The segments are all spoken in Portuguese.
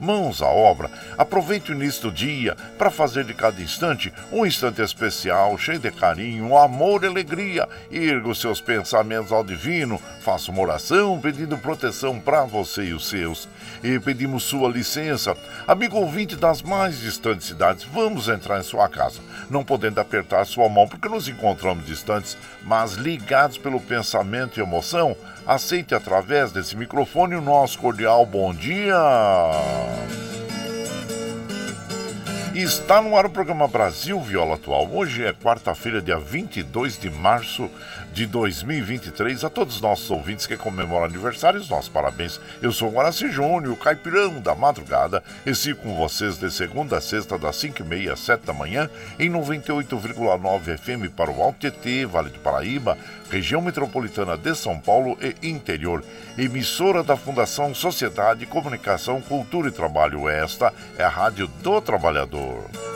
mãos à obra. Aproveite o início do dia para fazer de cada instante um instante especial, cheio de carinho, amor e alegria. Erga os seus pensamentos ao divino, faça uma oração pedindo proteção para você e os seus. E pedimos sua licença, amigo ouvinte das mais distantes cidades, vamos entrar em sua casa, não podendo apertar sua mão porque nos encontramos distantes, mas ligados pelo pensamento e emoção aceite através desse microfone o nosso cordial bom dia. Está no ar o programa Brasil Viola Atual. Hoje é quarta-feira, dia 22 de março de 2023. A todos os nossos ouvintes que comemoram aniversários, nossos parabéns. Eu sou Guaraci Júnior, caipirão da madrugada, e sigo com vocês de segunda a sexta, das 5h30 às 7 da manhã, em 98,9 FM para o Alto TT, Vale do Paraíba, região metropolitana de São Paulo e interior. Emissora da Fundação Sociedade, Comunicação, Cultura e Trabalho. Esta é a Rádio do Trabalhador.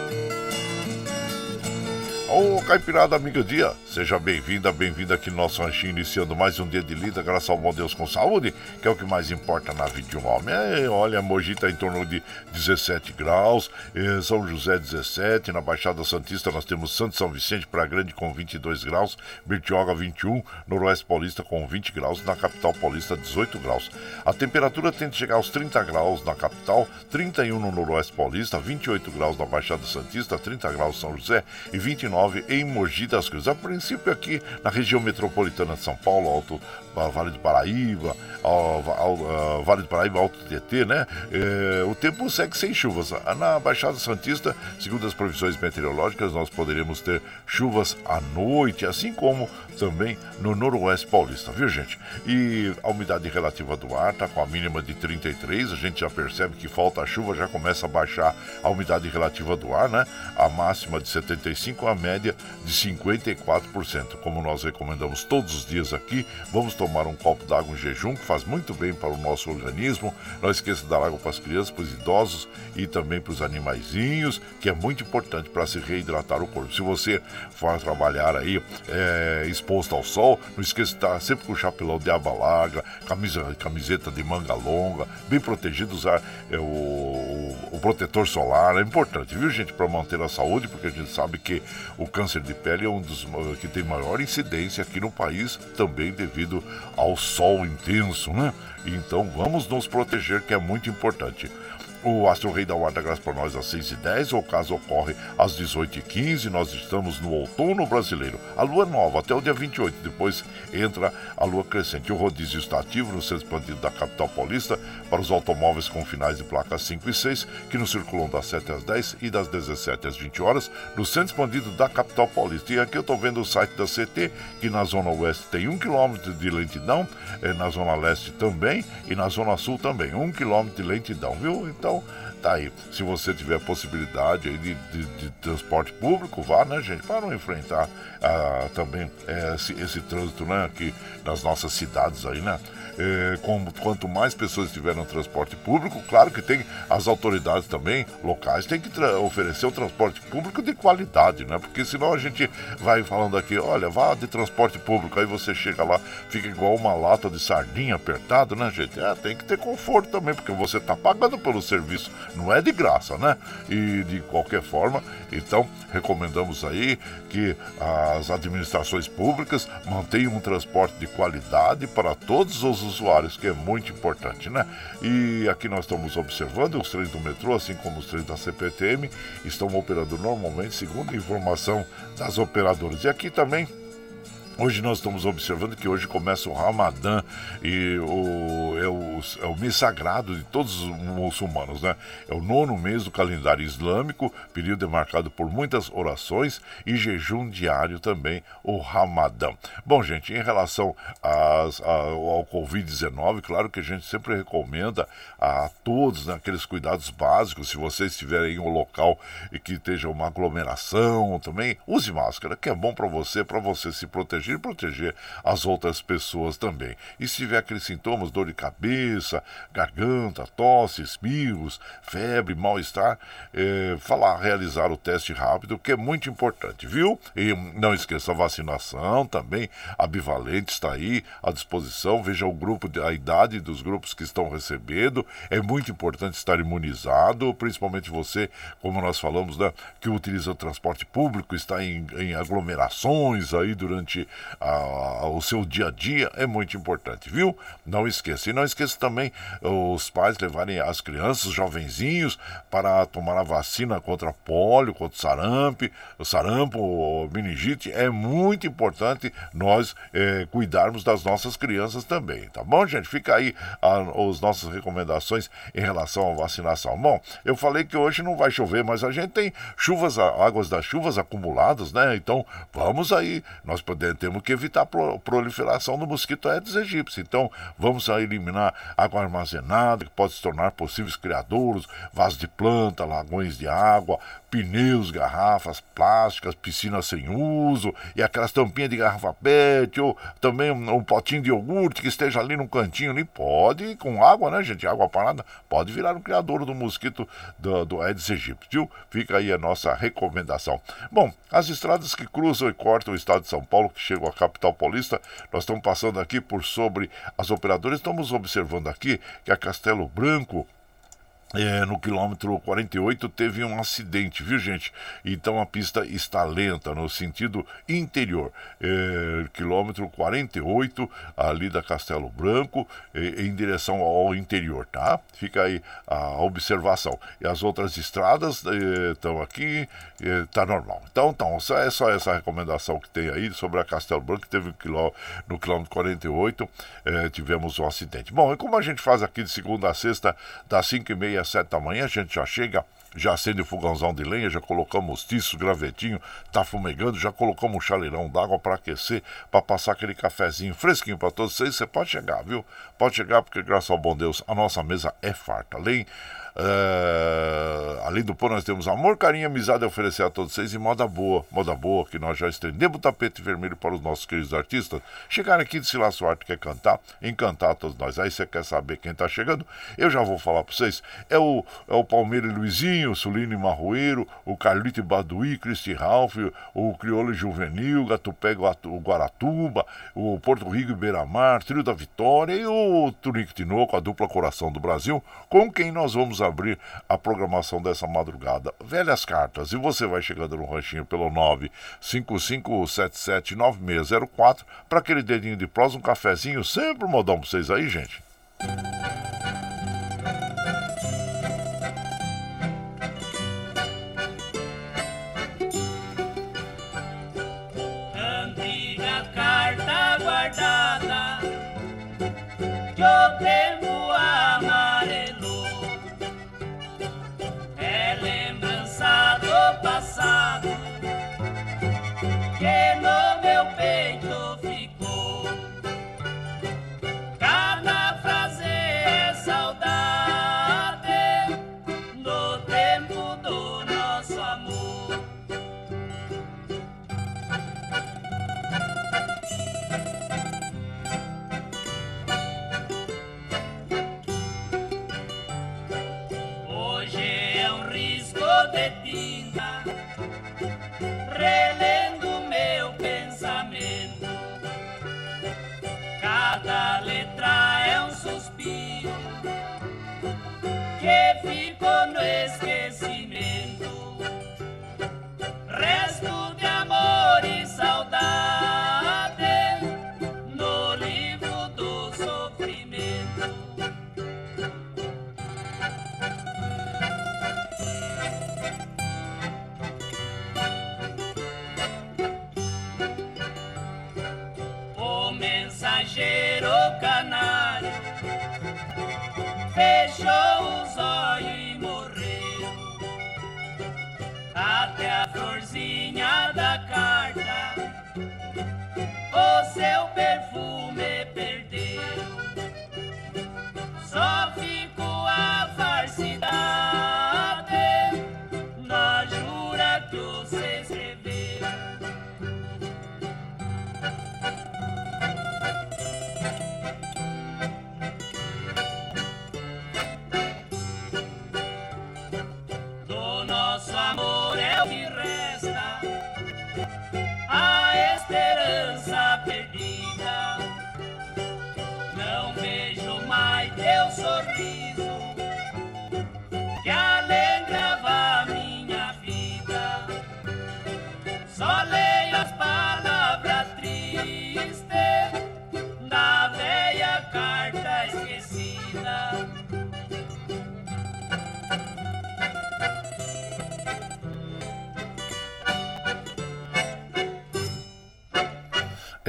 Ô oh, Caipirada Amiga Dia, seja bem-vinda, bem-vinda aqui no nosso ranchinho, iniciando mais um dia de lida, graças ao bom Deus com saúde, que é o que mais importa na vida de um homem. É, olha, Mogi está em torno de 17 graus, São José 17, na Baixada Santista nós temos Santo São Vicente para Grande com 22 graus, Bertioga 21, Noroeste Paulista com 20 graus, na capital paulista 18 graus. A temperatura tende a chegar aos 30 graus na capital, 31 no Noroeste Paulista, 28 graus na Baixada Santista, 30 graus São José e 29 19 em Mogi das Cruzes. A princípio aqui na região metropolitana de São Paulo, Alto Vale do Paraíba, ao, ao, ao Vale do Paraíba, Alto Tietê, né? É, o tempo segue sem chuvas. Na Baixada Santista, segundo as previsões meteorológicas, nós poderemos ter chuvas à noite, assim como também no Noroeste Paulista, viu gente? E a umidade relativa do ar está com a mínima de 33, a gente já percebe que falta chuva, já começa a baixar a umidade relativa do ar, né? A máxima de 75, a média de 54%. Como nós recomendamos todos os dias aqui, vamos tomar um copo d'água em jejum, que faz muito bem para o nosso organismo. Não esqueça de dar água para as crianças, para os idosos e também para os animaizinhos, que é muito importante para se reidratar o corpo. Se você for trabalhar aí é, exposto ao sol, não esqueça de estar sempre com o chapelão de aba larga, camisa, camiseta de manga longa, bem protegido, usar é, o, o, protetor solar. É importante, viu, gente, para manter a saúde, porque a gente sabe que o câncer de pele é um dos que tem maior incidência aqui no país, também devido ao sol intenso, né? Então vamos nos proteger, que é muito importante. O Astro Rei da Guarda Graça para nós às 6h10, o caso ocorre às 18h15. Nós estamos no outono brasileiro. A lua nova até o dia 28, depois entra a lua crescente. O rodízio está ativo no centro expandido da capital paulista para os automóveis com finais de placas 5 e 6, que nos circulam das 7 às 10 e das 17 às 20 horas, no centro expandido da capital paulista. E aqui eu estou vendo o site da CT, que na zona oeste tem 1 km de lentidão, eh, na zona leste também e na zona sul também. 1 km de lentidão, viu? Então então, tá aí. Se você tiver possibilidade de, de, de transporte público, vá, né, gente? Para não enfrentar ah, também é, esse, esse trânsito, né, aqui nas nossas cidades aí, né? É, como, quanto mais pessoas estiverem no transporte público, claro que tem as autoridades também locais têm que oferecer um transporte público de qualidade, né? Porque senão a gente vai falando aqui, olha, vá de transporte público, aí você chega lá, fica igual uma lata de sardinha apertado, né, gente? É, tem que ter conforto também, porque você está pagando pelo serviço, não é de graça, né? E de qualquer forma, então recomendamos aí que as administrações públicas mantenham um transporte de qualidade para todos os usuários, que é muito importante, né? E aqui nós estamos observando os trens do metrô, assim como os trens da CPTM, estão operando normalmente, segundo a informação das operadoras. E aqui também Hoje nós estamos observando que hoje começa o Ramadã e o, é, o, é o mês sagrado de todos os muçulmanos, né? É o nono mês do calendário islâmico, período marcado por muitas orações e jejum diário também, o Ramadã. Bom, gente, em relação às, ao Covid-19, claro que a gente sempre recomenda a todos né, aqueles cuidados básicos. Se vocês estiverem em um local e que esteja uma aglomeração também, use máscara, que é bom para você, para você se proteger proteger proteger as outras pessoas também. E se tiver aqueles sintomas, dor de cabeça, garganta, tosse, espirros, febre, mal-estar, é, falar, realizar o teste rápido, que é muito importante, viu? E não esqueça a vacinação também, a bivalente está aí à disposição, veja o grupo, a idade dos grupos que estão recebendo, é muito importante estar imunizado, principalmente você, como nós falamos, né, que utiliza o transporte público, está em, em aglomerações aí durante a, o seu dia a dia é muito importante, viu? Não esqueça. E não esqueça também os pais levarem as crianças, os jovenzinhos, para tomar a vacina contra pólio, contra sarampo, sarampo, meningite. É muito importante nós é, cuidarmos das nossas crianças também, tá bom, gente? Fica aí as nossas recomendações em relação à vacinação. Bom, eu falei que hoje não vai chover, mas a gente tem chuvas, águas das chuvas acumuladas, né? Então vamos aí, nós podemos temos que evitar a proliferação do mosquito Aedes aegypti. Então, vamos eliminar água armazenada, que pode se tornar possíveis criadouros, vasos de planta, lagões de água, pneus, garrafas plásticas, piscinas sem uso, e aquelas tampinhas de garrafa PET, ou também um, um, potinho de iogurte que esteja ali no cantinho, ali pode, com água, né, gente? Água parada, pode virar um criador do mosquito do, do Aedes aegypti, viu? Fica aí a nossa recomendação. Bom, as estradas que cruzam e cortam o estado de São Paulo, que chegam à capital paulista, nós estamos passando aqui por sobre as operadoras, estamos observando aqui que a Castelo Branco é, no quilômetro 48 teve um acidente, viu gente? Então a pista está lenta no sentido interior. É, quilômetro 48, ali da Castelo Branco, é, em direção ao interior, tá? Fica aí a observação. E as outras estradas estão é, aqui, é, tá normal. Então, então, é só essa recomendação que tem aí sobre a Castelo Branco, que teve um no quilômetro 48, é, tivemos um acidente. Bom, e como a gente faz aqui de segunda a sexta, das 5 e meia às 7 da manhã, a gente já chega já acende o fogãozão de lenha, já colocamos tiço, gravetinho, tá fumegando, já colocamos um chaleirão d'água para aquecer, para passar aquele cafezinho fresquinho para todos vocês. Você pode chegar, viu? Pode chegar, porque graças ao bom Deus a nossa mesa é farta. Além Uh, além do pão, nós temos amor, carinho e amizade a oferecer a todos vocês e moda boa, moda boa, que nós já estendemos o tapete vermelho para os nossos queridos artistas. Chegaram aqui de Silas Suarte, quer cantar, encantar todos nós. Aí você quer saber quem está chegando? Eu já vou falar para vocês. É o, é o Palmeiras Luizinho, o Sulino Marroeiro, o Carlito Baduí, Cristi Ralph, o Crioulo Juvenil, Gatupé o Guaratuba, o Porto Rico e Beira-Mar, Trio da Vitória e o Tunico Tinoco, a dupla Coração do Brasil, com quem nós vamos abrir a programação dessa madrugada. Velhas cartas. E você vai chegando no ranchinho pelo 955779604 para aquele dedinho de prosa, um cafezinho, sempre um modão pra vocês aí, gente. Antiga carta guardada que tempo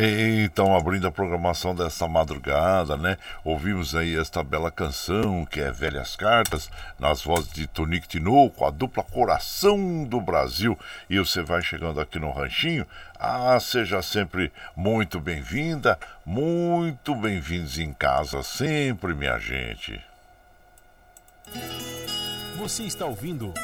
Então, abrindo a programação dessa madrugada, né? Ouvimos aí esta bela canção que é Velhas Cartas, nas vozes de Tonico Tinoco, a dupla Coração do Brasil. E você vai chegando aqui no Ranchinho. Ah, seja sempre muito bem-vinda, muito bem-vindos em casa, sempre, minha gente. Você está ouvindo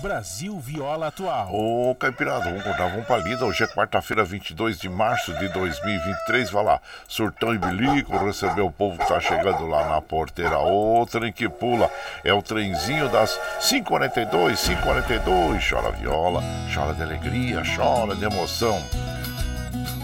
Brasil Viola Atual. Ô, Caipirada, vamos contar, vamos pra lida. Hoje é quarta-feira, 22 de março de 2023. Vai lá, surtão e bilico, receber o povo que tá chegando lá na porteira. Ô, trem que pula, é o trenzinho das 5h42, 5h42. Chora viola, chora de alegria, chora de emoção.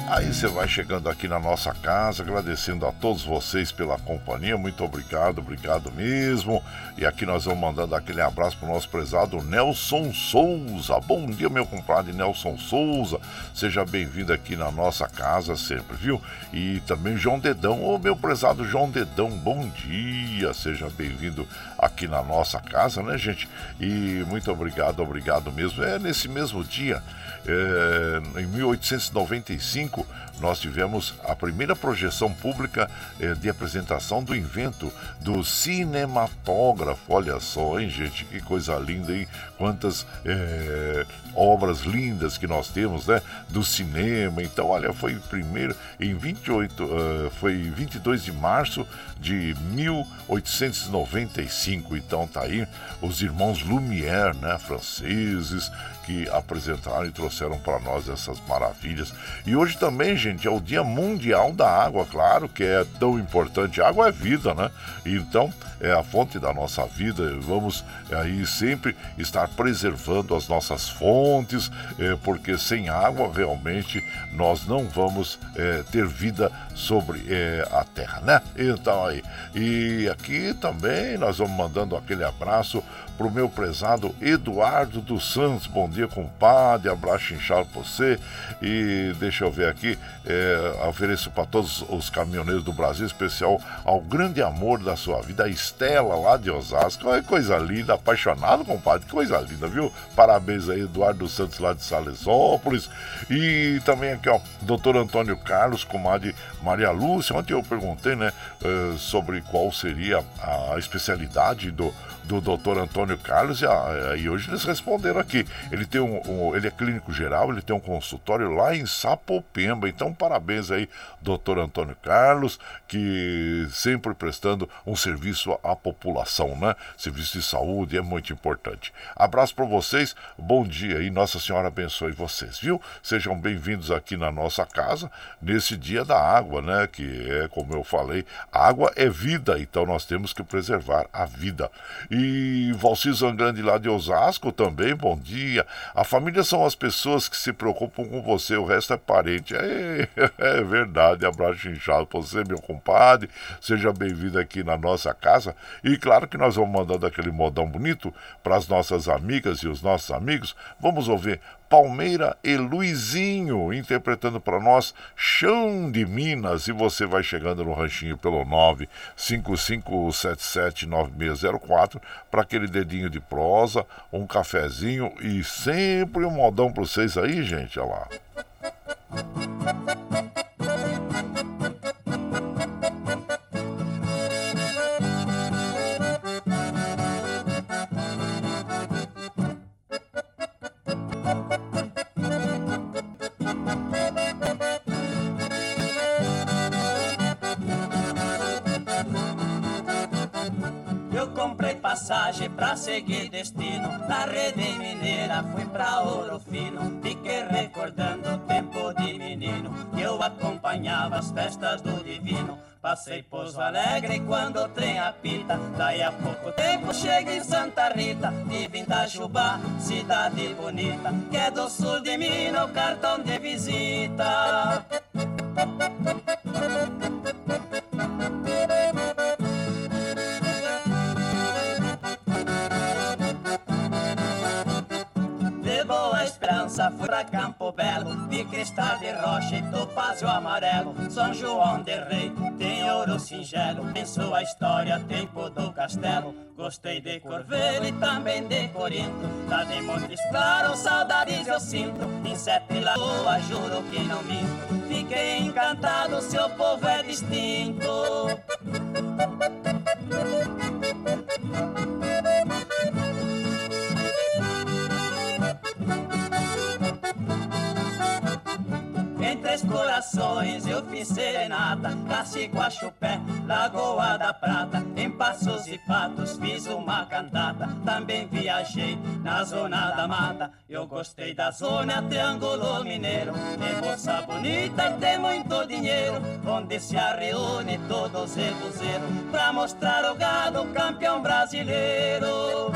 Aí você vai chegando aqui na nossa casa, agradecendo a todos vocês pela companhia. Muito obrigado, obrigado mesmo. E aqui nós vamos mandando aquele abraço para o nosso prezado Nelson Souza. Bom dia, meu compadre Nelson Souza. Seja bem-vindo aqui na nossa casa sempre, viu? E também João Dedão, ô meu prezado João Dedão, bom dia. Seja bem-vindo aqui na nossa casa, né, gente? E muito obrigado, obrigado mesmo. É nesse mesmo dia é, em 1895, nós tivemos a primeira projeção pública eh, de apresentação do invento do cinematógrafo. Olha só, hein, gente? Que coisa linda, hein? Quantas eh, obras lindas que nós temos, né? Do cinema. Então, olha, foi primeiro em 28, uh, foi 22 de março de 1895. Então, tá aí os irmãos Lumière, né? Franceses que apresentaram e trouxeram para nós essas maravilhas. E hoje também, gente, é o Dia Mundial da Água, claro que é tão importante. Água é vida, né? Então, é a fonte da nossa vida. Vamos aí sempre estar preservando as nossas fontes, é, porque sem água realmente nós não vamos é, ter vida sobre é, a terra, né? Então aí. E aqui também nós vamos mandando aquele abraço pro meu prezado Eduardo dos Santos. Bom dia, compadre. Abraço inchado pra você. E deixa eu ver aqui. É, ofereço para todos os caminhoneiros do Brasil, especial ao grande amor da sua vida, a Estela lá de Osasco. Olha coisa linda, apaixonado, compadre. Coisa linda, viu? Parabéns aí, Eduardo Santos lá de Salesópolis. E também aqui, ó, doutor Antônio Carlos, comadre Maria Lúcia. Ontem eu perguntei, né, eh, sobre qual seria a especialidade do do Dr. Antônio Carlos e, a, e, hoje eles responderam aqui. Ele tem um, um, ele é clínico geral, ele tem um consultório lá em Sapopemba. Então parabéns aí, Dr. Antônio Carlos, que sempre prestando um serviço à população, né? Serviço de saúde é muito importante. Abraço para vocês, bom dia e Nossa Senhora abençoe vocês, viu? Sejam bem-vindos aqui na nossa casa nesse dia da água, né? Que é como eu falei, água é vida, então nós temos que preservar a vida. Valci Zangrande lá de Osasco também, bom dia. A família são as pessoas que se preocupam com você, o resto é parente. É, é verdade, abraço inchado pra você, meu compadre. Seja bem-vindo aqui na nossa casa. E claro que nós vamos mandando aquele modão bonito para as nossas amigas e os nossos amigos. Vamos ouvir Palmeira e Luizinho, interpretando para nós Chão de Minas. E você vai chegando no ranchinho pelo 955779604 para aquele dedinho de prosa, um cafezinho e sempre um modão para vocês aí, gente. Olha lá. Passagem pra seguir destino. Na rede mineira fui pra Ouro Fino. Fiquei recordando o tempo de menino que eu acompanhava as festas do divino. Passei Pouso Alegre quando o trem apita. Daí a pouco tempo cheguei em Santa Rita. De Vintajubá, cidade bonita. Que é do sul de Minas, o cartão de visita. Campo Belo, de cristal de rocha e topázio amarelo. São João de Rei tem ouro singelo, em sua história tempo do castelo. Gostei de Corvelho e também de Corinto, lá de Montes Claros, saudades eu sinto. Em Sete Lagoas juro que não minto, fiquei encantado, seu povo é distinto. Três Corações eu fiz serenata, Cacique Chupé, Lagoa da Prata, em Passos e Patos fiz uma cantata. Também viajei na zona da mata, eu gostei da zona Triângulo Mineiro. Tem moça bonita e tem muito dinheiro, onde se reúne todos os rebuzeiros, pra mostrar o gado campeão brasileiro.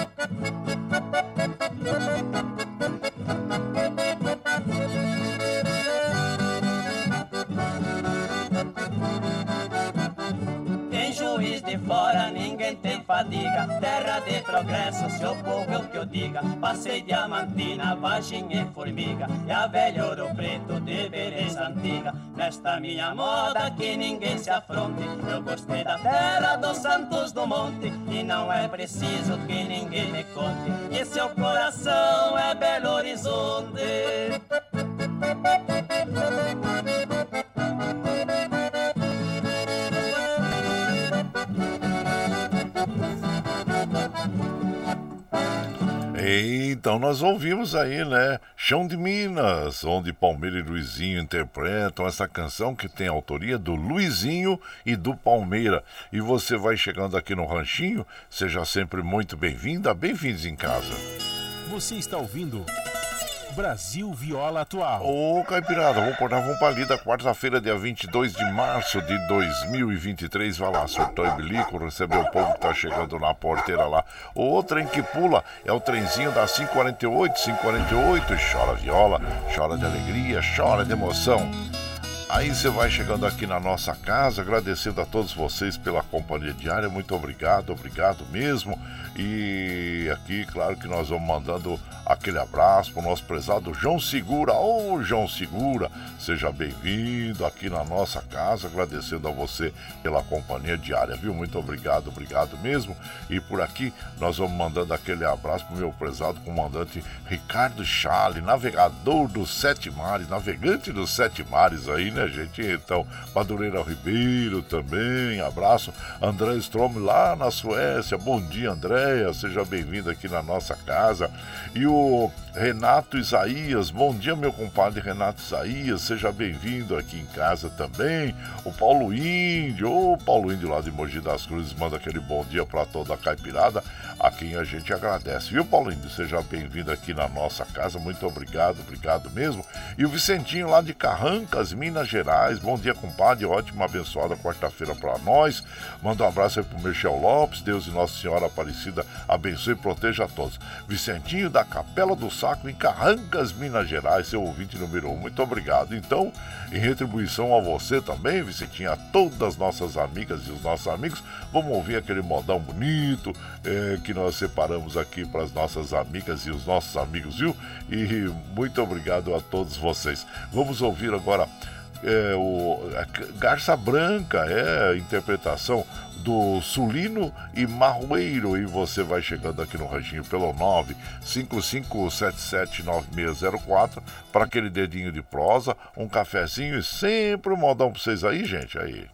Fadiga, terra de progresso, seu povo é o que eu diga. Passei diamantina, vagem e formiga, e a velha ouro preto de beleza antiga. Nesta minha moda que ninguém se afronte, eu gostei da terra dos santos do monte, e não é preciso que ninguém me conte, que seu coração é Belo Horizonte. Então nós ouvimos aí, né? Chão de Minas, onde Palmeira e Luizinho interpretam essa canção que tem autoria do Luizinho e do Palmeira. E você vai chegando aqui no Ranchinho, seja sempre muito bem-vinda, bem-vindos em casa. Você está ouvindo Brasil Viola Atual. Ô, Caipirada, vamos acordar, vamos pra lida. Quarta-feira, dia 22 de março de 2023. Vai lá, surtou e bilico, recebeu o povo que tá chegando na porteira lá. O trem que pula é o trenzinho da 548, 548. Chora viola, chora de alegria, chora de emoção. Aí você vai chegando aqui na nossa casa, agradecendo a todos vocês pela companhia diária. Muito obrigado, obrigado mesmo. E aqui, claro que nós vamos mandando aquele abraço para o nosso prezado João Segura. Ô, oh, João Segura, seja bem-vindo aqui na nossa casa, agradecendo a você pela companhia diária, viu? Muito obrigado, obrigado mesmo. E por aqui nós vamos mandando aquele abraço para o meu prezado comandante Ricardo Chale, navegador dos Sete Mares, navegante dos Sete Mares aí, né, gente? Então, Madureira Ribeiro também, abraço. André Strom lá na Suécia, bom dia, André seja bem-vindo aqui na nossa casa. E o Renato Isaías, bom dia, meu compadre Renato Isaías, seja bem-vindo aqui em casa também. O Paulo Índio, o Paulo Índio lá de Mogi das Cruzes, manda aquele bom dia para toda a caipirada, a quem a gente agradece. Viu, Paulo Índio? Seja bem-vindo aqui na nossa casa, muito obrigado, obrigado mesmo. E o Vicentinho lá de Carrancas, Minas Gerais, bom dia, compadre, ótima, abençoada quarta-feira para nós. Manda um abraço aí pro Michel Lopes, Deus e Nossa Senhora Aparecida abençoe e proteja a todos. Vicentinho da Capela do Saco, em Carrancas, Minas Gerais, seu ouvinte número um. Muito obrigado. Então, em retribuição a você também, Vicentinho, a todas as nossas amigas e os nossos amigos, vamos ouvir aquele modão bonito é, que nós separamos aqui para as nossas amigas e os nossos amigos, viu? E muito obrigado a todos vocês. Vamos ouvir agora. É, o Garça Branca é a interpretação do Sulino e Marroeiro. E você vai chegando aqui no ranchinho pelo 955779604 para aquele dedinho de prosa, um cafezinho e sempre um modão para vocês aí, gente. Aí.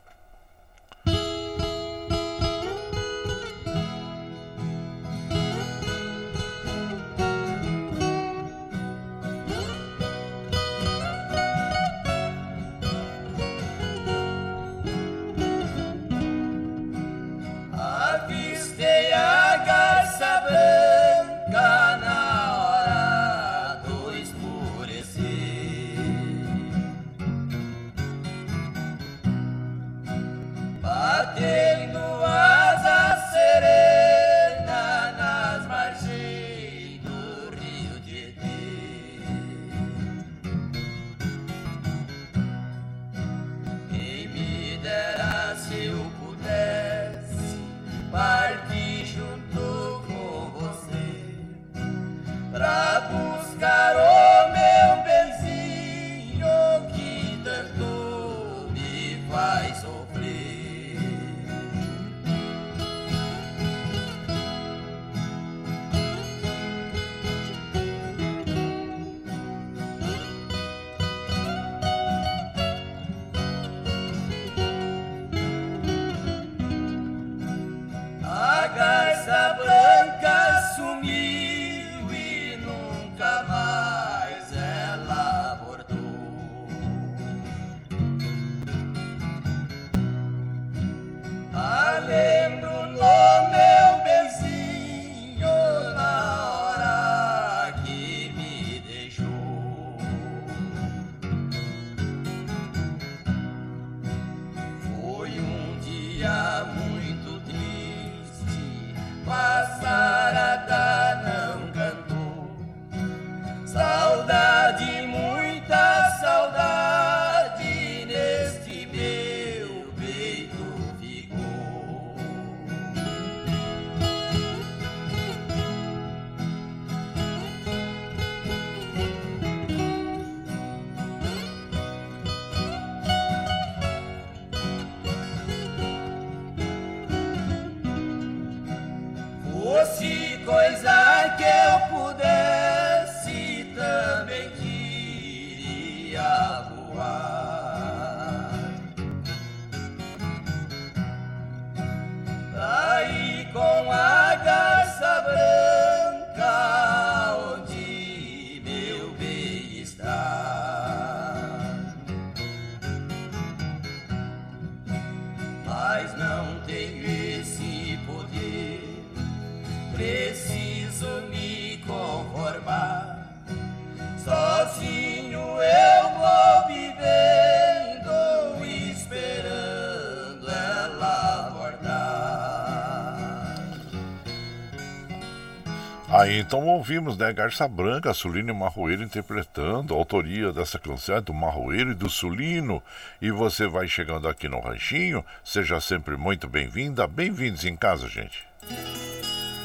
Aí então ouvimos, né, Garça Branca, Sulino e Marroeiro interpretando, a autoria dessa canção é do Marroeiro e do Sulino. E você vai chegando aqui no Ranchinho, seja sempre muito bem-vinda, bem-vindos em casa, gente.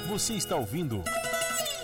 Você está ouvindo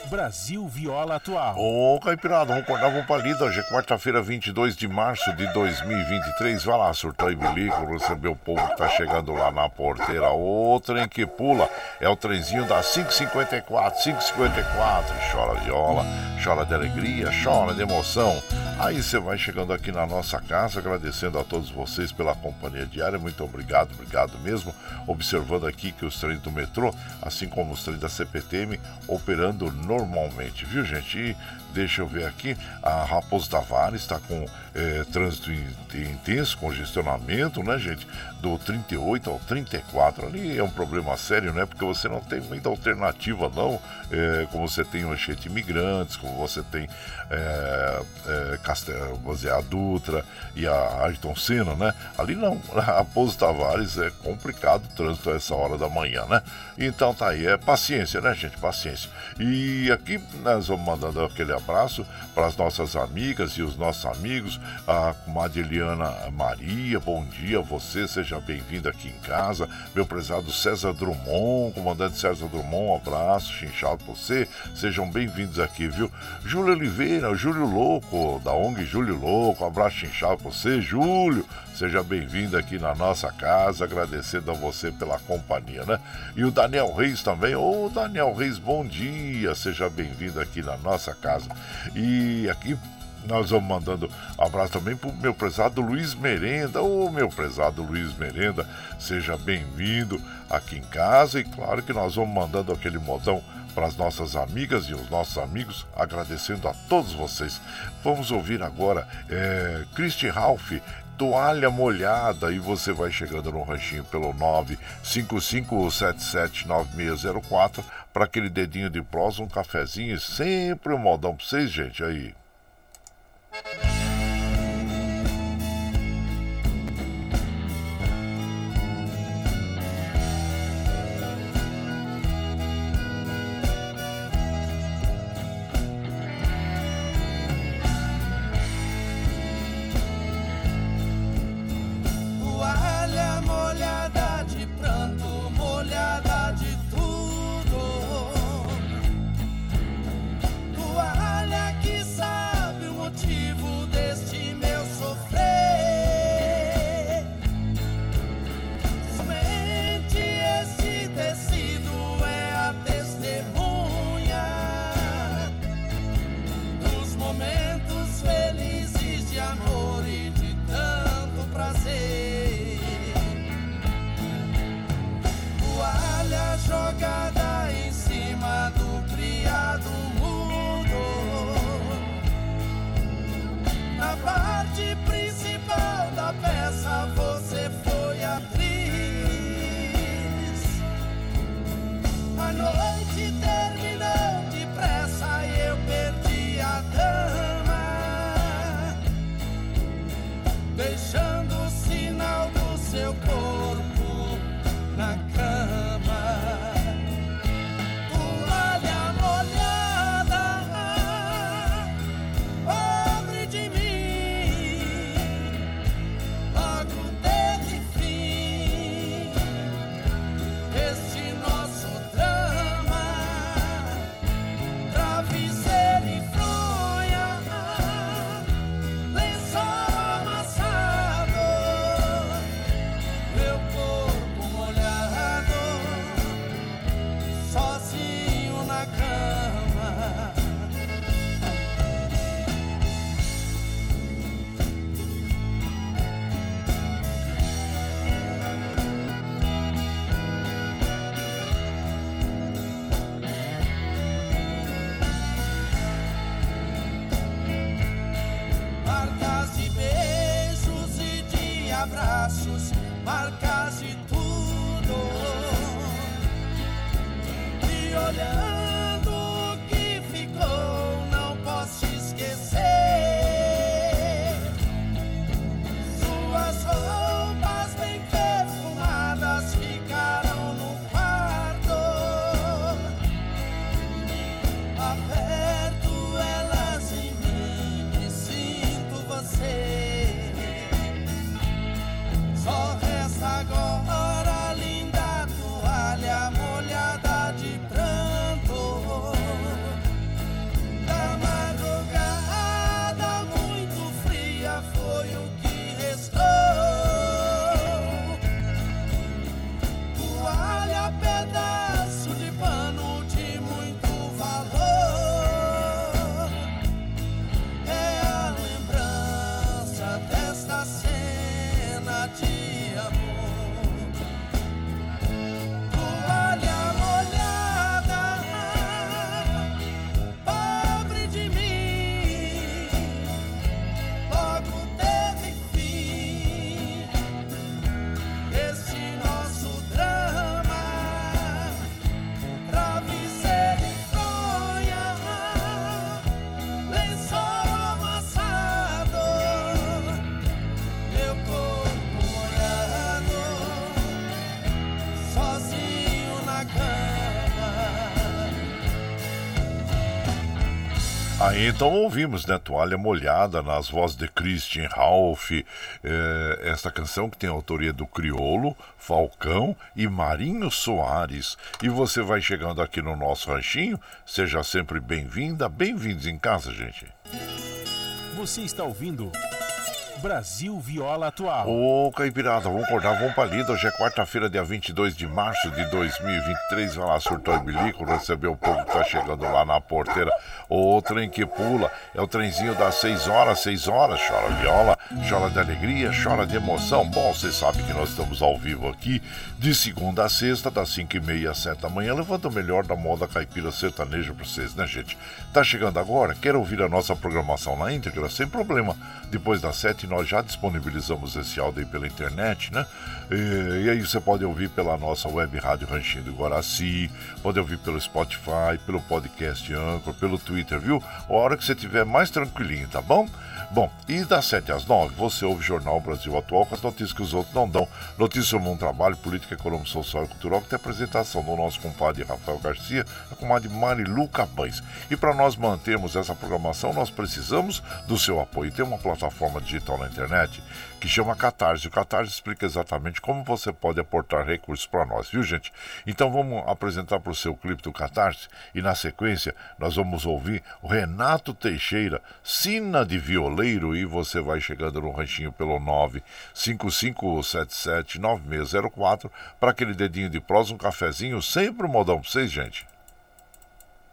Brasil Viola Atual. Ô, Caipirada, vamos acordar, vamos pra lida. Hoje é quarta-feira, 22 de março de 2023. Vai lá, surtou e bilico, receber o povo que tá chegando lá na porteira. O trem que pula é o trenzinho da 554, 554. Chora viola, chora de alegria, chora de emoção. Aí você vai chegando aqui na nossa casa, agradecendo a todos vocês pela companhia diária. Muito obrigado, obrigado mesmo. Observando aqui que os trens do metrô, assim como os trens da CPTM, operando normalmente, viu gente? E deixa eu ver aqui, a Raposo Tavares está com é, trânsito intenso, congestionamento, né, gente? Do 38 ao 34 ali é um problema sério, né? Porque você não tem muita alternativa, não. É, como você tem o enchente imigrantes, como você tem é, é, Castel, a Dutra e a Ayrton Senna, né? Ali não, a Raposo Tavares é complicado o trânsito a essa hora da manhã, né? Então tá aí, é paciência, né, gente? Paciência. E aqui nós vamos mandando aquele abraço para as nossas amigas e os nossos amigos, a comadre Eliana Maria, bom dia a você, seja bem-vindo aqui em casa. Meu prezado César Drummond, comandante César Drummond, um abraço, chinchado para você, sejam bem-vindos aqui, viu? Júlio Oliveira, Júlio Louco, da ONG Júlio Louco, um abraço chinchado para você, Júlio, seja bem-vindo aqui na nossa casa, agradecendo a você pela companhia, né? E o Daniel Reis também, ô Daniel Reis, bom dia, seja bem-vindo aqui na nossa casa. E aqui nós vamos mandando abraço também para o meu prezado Luiz Merenda. Ô meu prezado Luiz Merenda, seja bem-vindo aqui em casa. E claro que nós vamos mandando aquele modão para as nossas amigas e os nossos amigos, agradecendo a todos vocês. Vamos ouvir agora é, Christy Ralph. Toalha molhada e você vai chegando no ranchinho pelo 955779604 para aquele dedinho de prosa, um cafezinho e sempre um modão para vocês, gente, aí. Então ouvimos, né? Toalha Molhada nas vozes de Christian Ralph, é, esta canção que tem a autoria do Criolo, Falcão e Marinho Soares. E você vai chegando aqui no nosso ranchinho, seja sempre bem-vinda, bem-vindos em casa, gente. Você está ouvindo Brasil Viola Atual. Ô, Caipirada, vamos acordar, vamos pra lida. Hoje é quarta-feira, dia 22 de março de 2023. Vai lá, surtou e bilico, recebeu o povo que tá chegando lá na porteira. O trem que pula é o trenzinho das 6 horas, 6 horas. Chora viola, chora de alegria, chora de emoção. Bom, você sabe que nós estamos ao vivo aqui de segunda a sexta, das 5 e meia às 7 da manhã, levando o melhor da moda caipira sertaneja pra vocês, né, gente? Tá chegando agora? Quer ouvir a nossa programação na íntegra? Sem problema. Depois das 7 nós já disponibilizamos esse áudio aí pela internet, né? E, e, aí você pode ouvir pela nossa web rádio Ranchinho do Guaraci, pode ouvir pelo Spotify, pelo podcast Anchor, pelo Twitter, viu? A hora que você estiver mais tranquilinho, tá bom? Bom, e das 7 às 9 você ouve o Jornal Brasil Atual com as notícias que os outros não dão. Notícias sobre um trabalho, política, econômica, social e cultural, que tem apresentação do nosso compadre Rafael Garcia, a comadre Marilu Cabães. E para nós mantermos essa programação, nós precisamos do seu apoio. Tem uma plataforma digital na internet que chama Catarse. O Catarse explica exatamente como você pode aportar recursos para nós, viu, gente? Então vamos apresentar para o seu clipe do Catarse e na sequência nós vamos ouvir o Renato Teixeira, Sina de Violeiro, e você vai chegando no ranchinho pelo 955779604 para aquele dedinho de prosa, um cafezinho, sempre um modão para vocês, gente.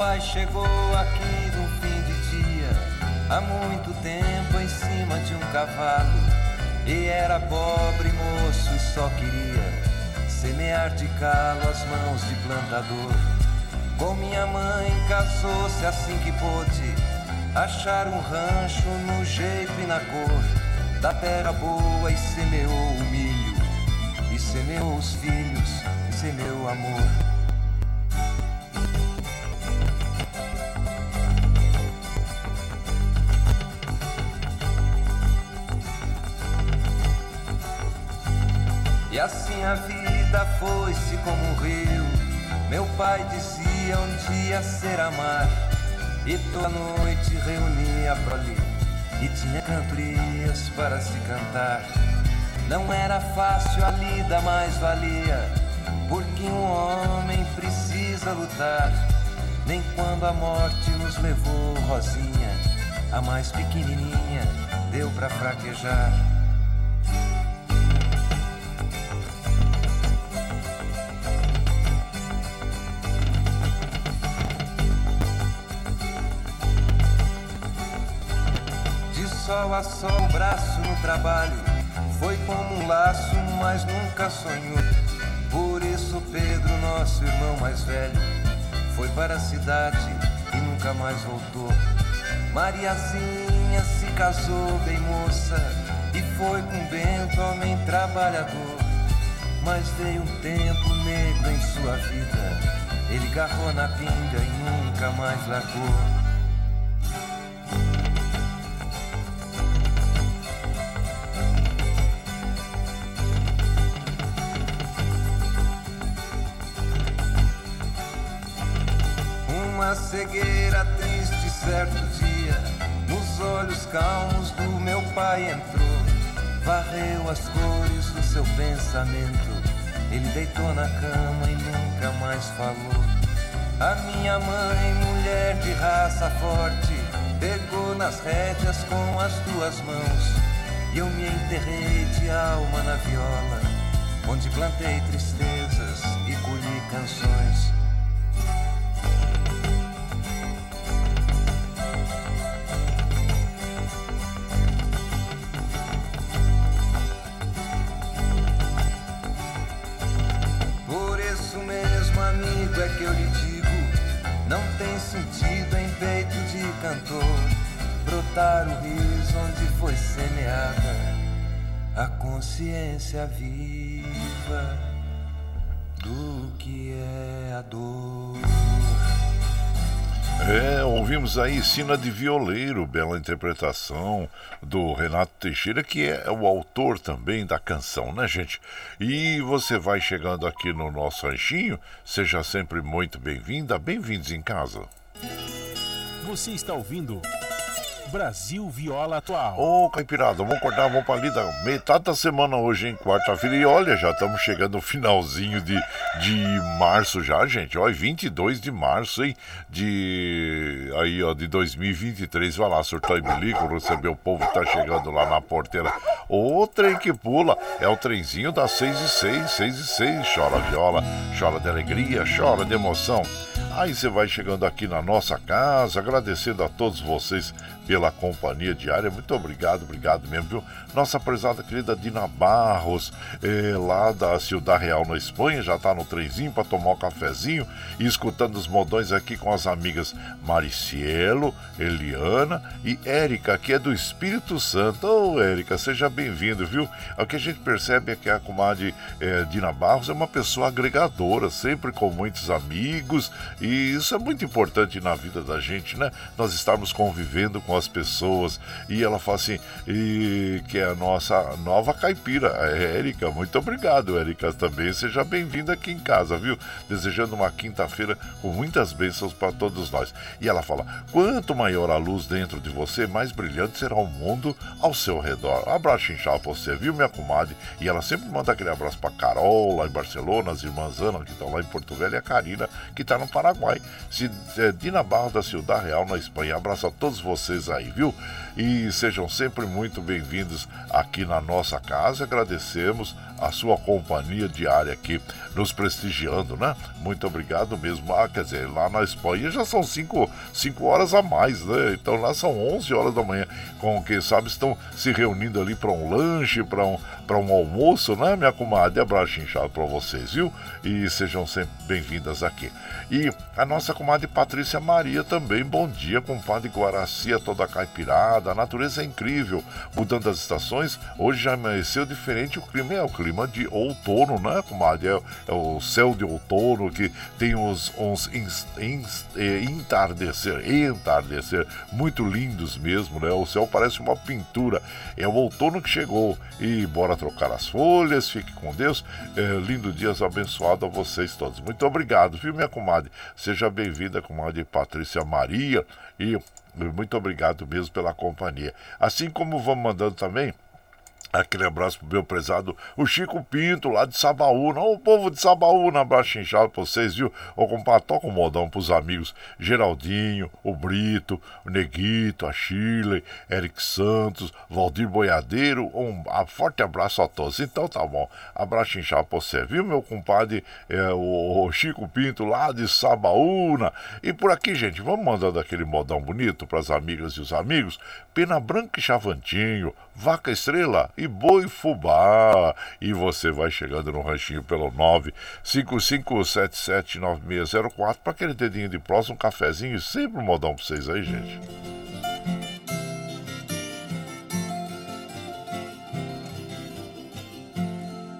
Pai chegou aqui no fim de dia, há muito tempo em cima de um cavalo. E era pobre moço e só queria semear de calo as mãos de plantador. Com minha mãe casou-se assim que pôde achar um rancho no jeito e na cor da terra boa e semeou o milho, e semeou os filhos, e semeou amor. E assim a vida foi-se como um rio. Meu pai dizia um dia ser amar. E toda noite reunia prole e tinha cantorias para se cantar. Não era fácil a lida, mas valia, porque um homem precisa lutar. Nem quando a morte nos levou, Rosinha, a mais pequenininha, deu para fraquejar. Sol a sol, o braço no trabalho. Foi como um laço, mas nunca sonhou. Por isso, Pedro, nosso irmão mais velho, foi para a cidade e nunca mais voltou. Mariazinha se casou bem moça e foi com Bento, homem trabalhador. Mas veio um tempo negro em sua vida. Ele garrou na pinga e nunca mais largou. Cegueira triste certo dia, nos olhos calmos do meu pai entrou, varreu as cores do seu pensamento. Ele deitou na cama e nunca mais falou. A minha mãe, mulher de raça forte, pegou nas rédeas com as duas mãos e eu me enterrei de alma na viola, onde plantei tristezas consciência viva do que é a dor. É, ouvimos aí Sina de Violeiro, bela interpretação do Renato Teixeira, que é o autor também da canção, né, gente? E você vai chegando aqui no nosso ranchinho, seja sempre muito bem-vinda, bem-vindos em casa. Você está ouvindo Brasil Viola Atual. Ô, Caipirada, vamos acordar, vamos pra lida. Metade da semana hoje, hein? Quarta-feira. E olha, já estamos chegando no finalzinho de, de março já, gente. Olha, 22 de março, hein? De. Aí, ó, de 2023. Vai lá, surtou e bilico, receber o povo que tá chegando lá na porteira. O trem que pula é o trenzinho das 6 e 6, 6 e 6. Chora viola, chora de alegria, chora de emoção. Aí você vai chegando aqui na nossa casa, agradecendo a todos vocês pela companhia diária. Muito obrigado, obrigado mesmo, viu? Nossa prezada querida Dina Barros, é, lá da Ciudad Real na Espanha, já tá no trenzinho para tomar um cafezinho e escutando os modões aqui com as amigas Maricielo, Eliana e Érica, que é do Espírito Santo. Ô, oh, Érica, seja bem-vindo, viu? O que a gente percebe é que a comadre é, Dina Barros é uma pessoa agregadora, sempre com muitos amigos, e isso é muito importante na vida da gente, né? Nós estarmos convivendo com as pessoas. E ela fala assim, e, que é a nossa nova caipira, a Érica. Muito obrigado, Érica, também. Seja bem-vinda aqui em casa, viu? Desejando uma quinta-feira com muitas bênçãos para todos nós. E ela fala: quanto maior a luz dentro de você, mais brilhante será o mundo ao seu redor. Abraço inchado pra você, viu, minha comadre? E ela sempre manda aquele abraço pra Carol, lá em Barcelona, as irmãs Ana, que estão lá em Porto Velho, e a Karina, que está no Paraguai. É, Dina Barro da Ciudad Real, na Espanha. Abraço a todos vocês aí, viu? E sejam sempre muito bem-vindos aqui na nossa casa. Agradecemos a sua companhia diária aqui, nos prestigiando, né? Muito obrigado mesmo. Ah, quer dizer, lá na Espanha já são 5 horas a mais, né? Então lá são 11 horas da manhã, com quem sabe estão se reunindo ali para um lanche, para um, um almoço, né, minha comadre? Abraço inchado para vocês, viu? E sejam sempre bem-vindas aqui. E a nossa comadre Patrícia Maria também, bom dia, compadre Guaracia, toda caipirada. A natureza é incrível, mudando as estações. Hoje já amanheceu diferente o clima, é o clima de outono, né, comadre? É, é o céu de outono que tem uns, uns ins, ins, é, entardecer, entardecer muito lindos mesmo, né? O céu parece uma pintura. É o outono que chegou e bora trocar as folhas. Fique com Deus. É, lindo dia abençoado a vocês todos. Muito obrigado, viu, minha comadre? Seja bem-vinda, comadre Patrícia Maria e muito obrigado mesmo pela companhia. Assim como vamos mandando também Aquele abraço pro meu prezado, o Chico Pinto, lá de Sabaúna. Ô, povo de Sabaúna, abraço inchado pra vocês, viu? Ô, compadre, toca um modão pros amigos Geraldinho, o Brito, o Neguito, a Chile, Eric Santos, Valdir Boiadeiro. Um, forte abraço a todos. Então tá bom, abraço inchado pra você, viu, meu compadre, é, o, o Chico Pinto, lá de Sabaúna. E por aqui, gente, vamos mandando aquele modão bonito pras amigas e os amigos. Pena Branca e Chavantinho, Vaca Estrela e Boi Fubá. E você vai chegando no ranchinho pelo 955779604 para aquele dedinho de próximo, um cafezinho e sempre um modão para vocês aí, gente.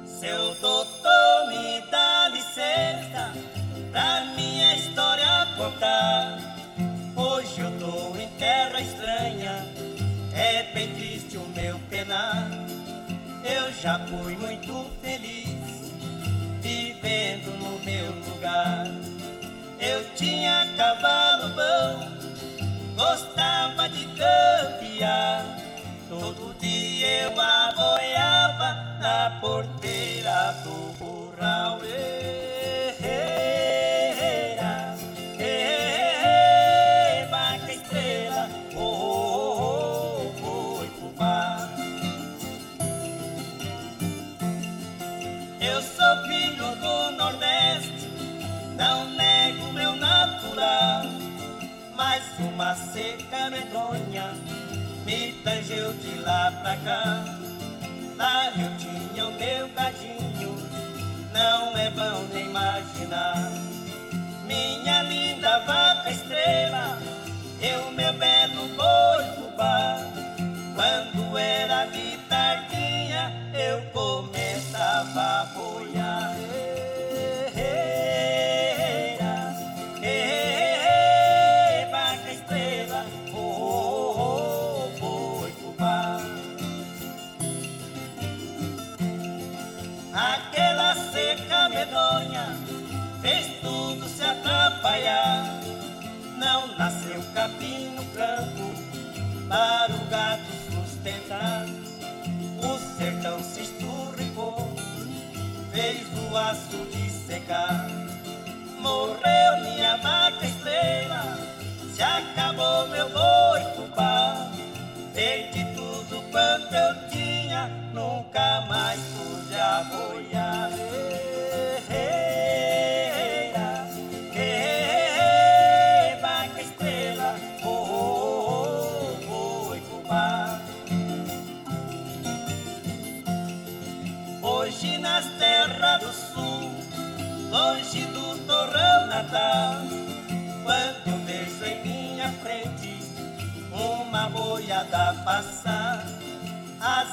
Seu doutor me dá licença pra minha história contar. Hoje eu tô em terra estranha, é bem triste o meu penar eu já fui muito feliz vivendo no meu lugar. Eu tinha cavalo eu meu belo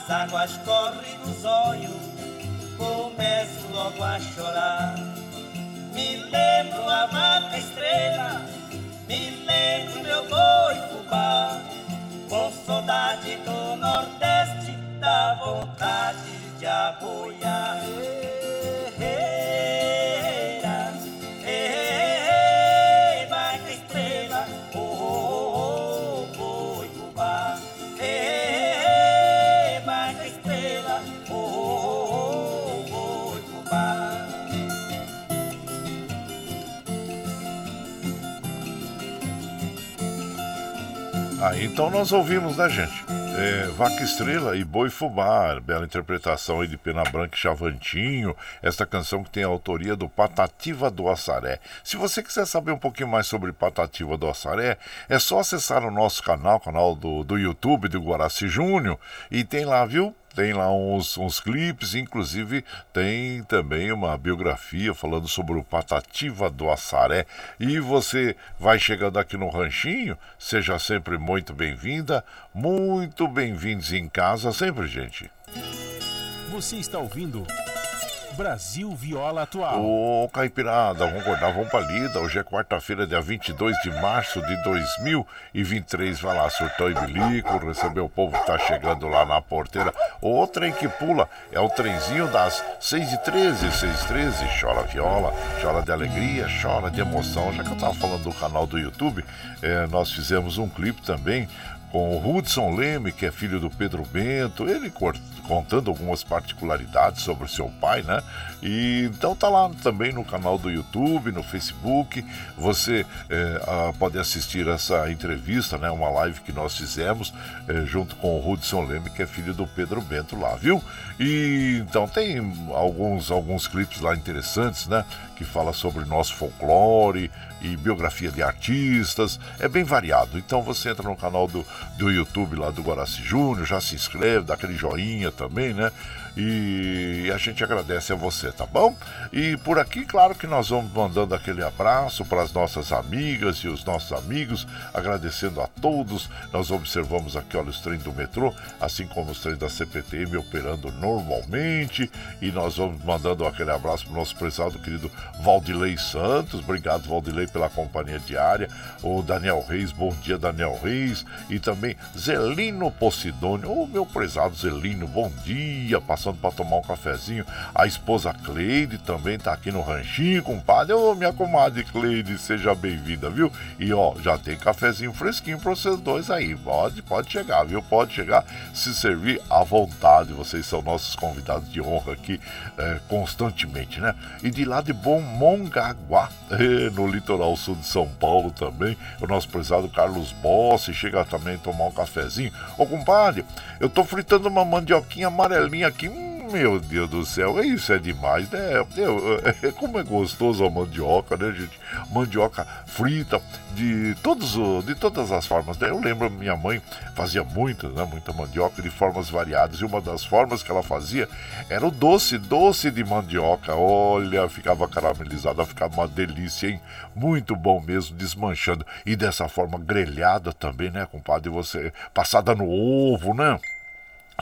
as águas correm nos olhos, começo logo a chorar. Me lembro a mata estrela, então nós ouvimos, né, gente? É, Vaca Estrela e Boi Fumar, bela interpretação aí de Pena Branca e Chavantinho, esta canção que tem a autoria do Patativa do Assaré. Se você quiser saber um pouquinho mais sobre Patativa do Assaré, é só acessar o nosso canal, canal do, do YouTube do Guaraci Júnior, e tem lá, viu? Tem lá uns, uns clipes, inclusive tem também uma biografia falando sobre o Patativa do Assaré. E você vai chegando aqui no Ranchinho, seja sempre muito bem-vinda, muito bem-vindos em casa sempre, gente. Você está ouvindo Brasil Viola Atual. Ô, Caipirada, vamos acordar, vamos pra lida. Hoje é quarta-feira, dia 22 de março de 2023. Vai lá, surtão e bilico, receber o povo que tá chegando lá na porteira. O trem que pula é o trenzinho das 6h13, 6h13. Chora viola, chora de alegria, chora de emoção. Já que eu tava falando do canal do YouTube, é, nós fizemos um clipe também com o Hudson Leme, que é filho do Pedro Bento. Ele contando algumas particularidades sobre o seu pai, né? E então tá lá também no canal do YouTube, no Facebook. Você é, a, pode assistir essa entrevista, né? Uma live que nós fizemos é, junto com o Hudson Leme, que é filho do Pedro Bento lá, viu? E então tem alguns alguns clipes lá interessantes, né? Que fala sobre nosso folclore e biografia de artistas. É bem variado. Então você entra no canal do, do YouTube lá do Guaraci Júnior, já se inscreve, dá aquele joinha também, né? E a gente agradece a você, tá bom? E por aqui, claro que nós vamos mandando aquele abraço para as nossas amigas e os nossos amigos, agradecendo a todos. Nós observamos aqui, olha, os trens do metrô, assim como os trens da CPTM operando normalmente. E nós vamos mandando aquele abraço para o nosso prezado querido Valdilei Santos. Obrigado, Valdilei, pela companhia diária. O Daniel Reis, bom dia, Daniel Reis. E também Zelino Posidônio, o meu prezado Zelino, bom dia, passando passando para tomar um cafezinho. A esposa Cleide também tá aqui no ranchinho, compadre. Ô, minha comadre Cleide, seja bem-vinda, viu? E ó, já tem cafezinho fresquinho para vocês dois aí. Pode, pode chegar, viu? Pode chegar, se servir à vontade. Vocês são nossos convidados de honra aqui é, constantemente, né? E de lá de Bom Mongaguá, é, no litoral sul de São Paulo também, o nosso prezado Carlos Bossi chega também a tomar um cafezinho. Ô, compadre, eu tô fritando uma mandioquinha amarelinha aqui meu Deus do céu, isso é demais, né? Eu, é, como é gostoso a mandioca, né, gente? Mandioca frita, de, todos, de todas as formas, né? Eu lembro, minha mãe fazia muita, né? Muita mandioca de formas variadas. E uma das formas que ela fazia era o doce, doce de mandioca. Olha, ficava caramelizada, ficava uma delícia, hein? Muito bom mesmo, desmanchando. E dessa forma grelhada também, né, compadre? Você passada no ovo, né?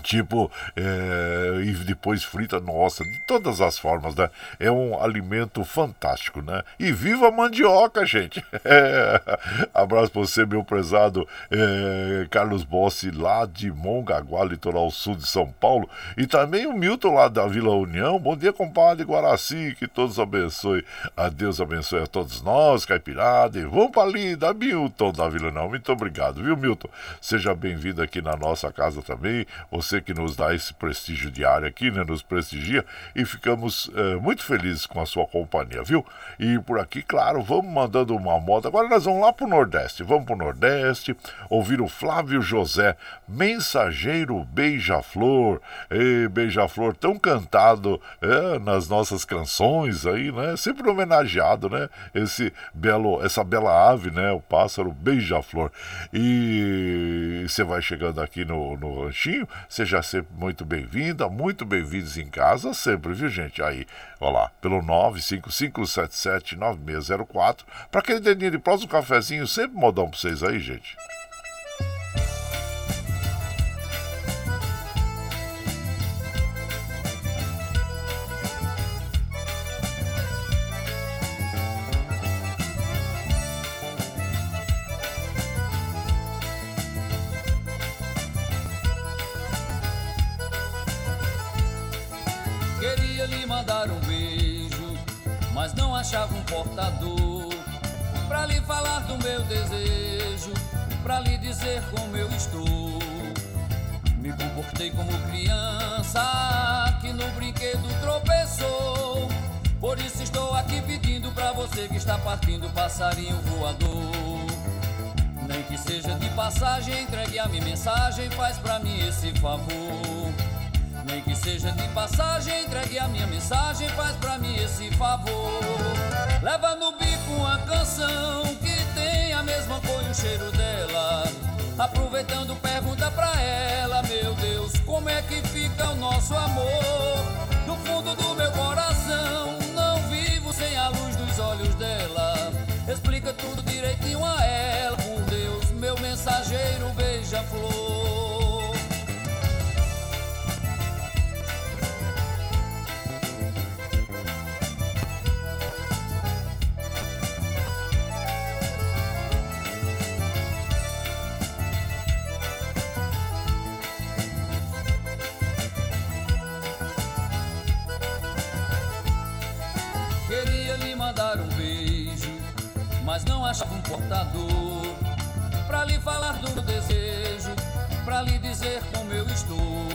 Tipo é, e depois frita, nossa, de todas as formas, né? É um alimento fantástico, né? E viva a mandioca, gente! É. Abraço para você, meu prezado é, Carlos Bossi, lá de Mongaguá, litoral sul de São Paulo, e também o Milton lá da Vila União. Bom dia, compadre Guaraci, que todos abençoe. A Deus abençoe a todos nós, Caipirada, e vamos para ali, da Milton da Vila União. Muito obrigado, viu, Milton? Seja bem-vindo aqui na nossa casa também. Você você que nos dá esse prestígio diário aqui, né? Nos prestigia e ficamos é, muito felizes com a sua companhia, viu? E por aqui, claro, vamos mandando uma moda. Agora nós vamos lá pro Nordeste. Vamos pro Nordeste ouvir o Flávio José, Mensageiro Beija-Flor. Beija-Flor tão cantado é, nas nossas canções aí, né? Sempre homenageado, né? Esse belo, essa bela ave, né? O pássaro Beija-Flor. E você vai chegando aqui no, no ranchinho, Seja sempre muito bem-vinda, muito bem-vindos em casa sempre, viu, gente? Aí, ó lá, pelo 955779604, para aquele dedinho de próximo cafezinho, sempre modão para vocês aí, gente. Para lhe dizer como eu estou. Me comportei como criança que no brinquedo tropeçou. Por isso estou aqui pedindo para você que está partindo passarinho voador. Nem que seja de passagem, entregue a minha mensagem, faz para mim esse favor. Nem que seja de passagem, entregue a minha mensagem, faz pra mim esse favor. Leva no bico uma canção que tem a mesma cor e o cheiro dela. Aproveitando, pergunta pra ela, meu Deus, como é que fica o nosso amor? Mas não achava um portador para lhe falar do desejo, para lhe dizer como eu estou.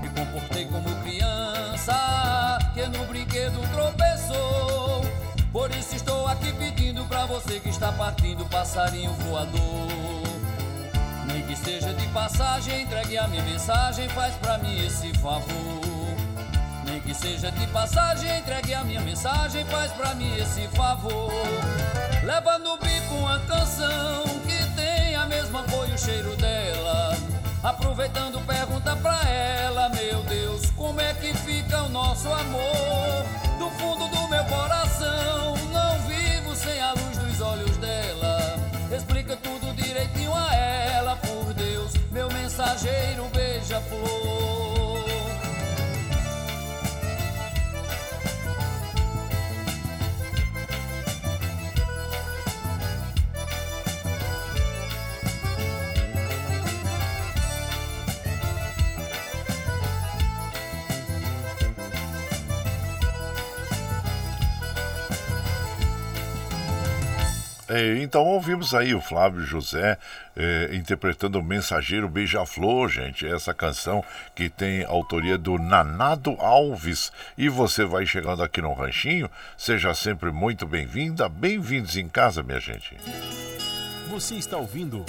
Me comportei como criança que no brinquedo tropeçou. Por isso estou aqui pedindo para você que está partindo, passarinho voador. Nem que seja de passagem, entregue a minha mensagem, faz para mim esse favor. Nem que seja de passagem, entregue a minha mensagem, faz pra mim esse favor. Leva no bico uma canção que tem a mesma cor e o cheiro dela. Aproveitando, pergunta pra ela, meu Deus, como é que fica o nosso amor? Do fundo do meu coração, não vivo sem a luz dos olhos dela. Explica tudo direitinho a ela, por Deus, meu mensageiro beija-flor. Então ouvimos aí o Flávio José é, interpretando o Mensageiro Beija-Flor, gente. Essa canção que tem autoria do Nanado Alves. E você vai chegando aqui no Ranchinho, seja sempre muito bem-vinda, bem-vindos em casa, minha gente. Você está ouvindo.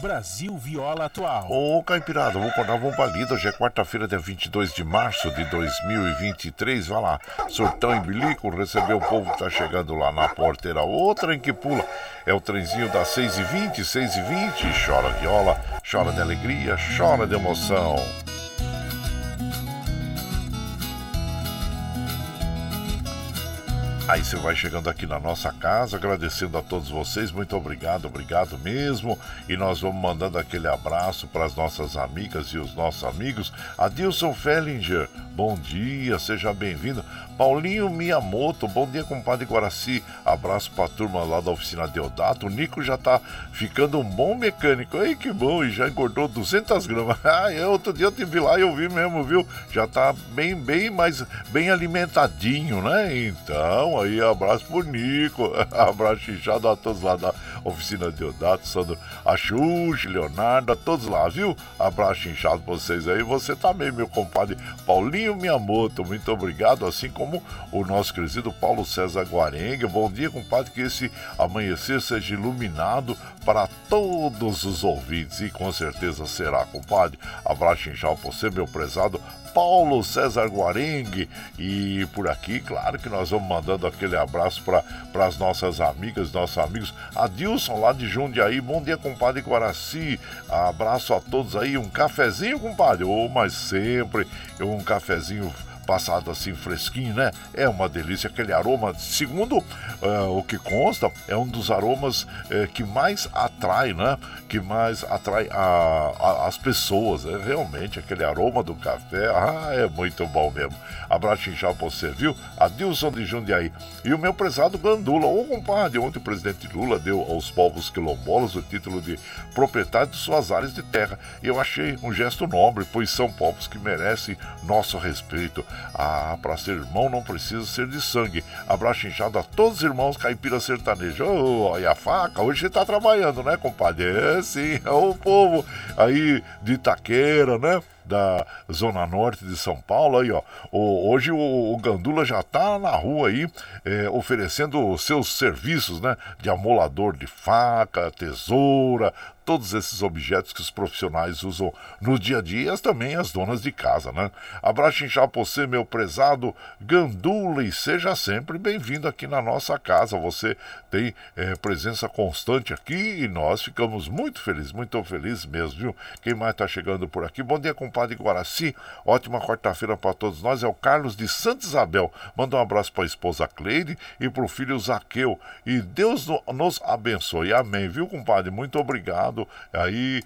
Brasil Viola Atual. Ô, Caipirada, vou contar uma balida. Hoje é quarta-feira, dia 22 de março de 2023. Vai lá, surtão em bilico, recebeu o povo que tá chegando lá na porteira. Outra em que pula é o trenzinho das 6h20, 6h20. Chora viola, chora de alegria, chora de emoção. Aí você vai chegando aqui na nossa casa, agradecendo a todos vocês, muito obrigado, obrigado mesmo. E nós vamos mandando aquele abraço para as nossas amigas e os nossos amigos. Adilson Fellinger, bom dia, seja bem-vindo. Paulinho Miyamoto, bom dia, compadre Guaraci. Abraço pra turma lá da oficina Deodato. O Nico já tá ficando um bom mecânico. Ei, que bom, e já engordou 200 gramas. Ah, outro dia eu tive lá e eu vi mesmo, viu? Já tá bem, bem mais, bem alimentadinho, né? Então, aí, abraço pro Nico. abraço inchado a todos lá da oficina Deodato, Sandro Axuxi, Leonardo, a todos lá, viu? Abraço inchado pra vocês aí. Você também, meu compadre Paulinho Miyamoto. Muito obrigado, assim como o nosso querido Paulo César Guarenga. Bom dia, compadre, que esse amanhecer seja iluminado para todos os ouvintes e com certeza será, compadre. Abraço inchado por você, meu prezado Paulo César Guarengue. E por aqui, claro que nós vamos mandando aquele abraço para as nossas amigas, nossos amigos. Adilson, lá de Jundiaí. Bom dia, compadre Guaraci. Abraço a todos aí. Um cafezinho, compadre. Ou, oh, mas sempre um cafezinho passado assim fresquinho, né? É uma delícia aquele aroma. Segundo uh, o que consta, é um dos aromas uh, que mais atrai, né? Que mais atrai a, a, as pessoas. É realmente aquele aroma do café. Ah, é muito bom mesmo. Abraço inchado pra você, viu? Adilson de Jundiaí. E o meu prezado Gandula. Ô, compadre, ontem o presidente Lula deu aos povos quilombolas o título de proprietário de suas áreas de terra. E eu achei um gesto nobre, pois são povos que merecem nosso respeito. Ah, para ser irmão não precisa ser de sangue. Abraço inchado a todos os irmãos caipira sertanejo. Oh, e a faca, hoje você tá trabalhando, né, compadre? É sim, é o povo aí de Itaqueira, né? Da Zona Norte de São Paulo. Aí, ó, hoje o, o Gandula já está na rua aí é, oferecendo seus serviços, né? De amolador de faca, tesoura, todos esses objetos que os profissionais usam no dia a dia, e também as donas de casa, né? Abraço inchado você, meu prezado Gandula, e seja sempre bem-vindo aqui na nossa casa. Você tem é, presença constante aqui e nós ficamos muito felizes, muito felizes mesmo, viu? Quem mais está chegando por aqui? Bom dia, compadre Guaraci. Ótima quarta-feira para todos nós. É o Carlos de Santa Isabel. Manda um abraço para a esposa Cleide e para o filho Zaqueu. E Deus nos abençoe. Amém, viu, compadre? Muito obrigado aí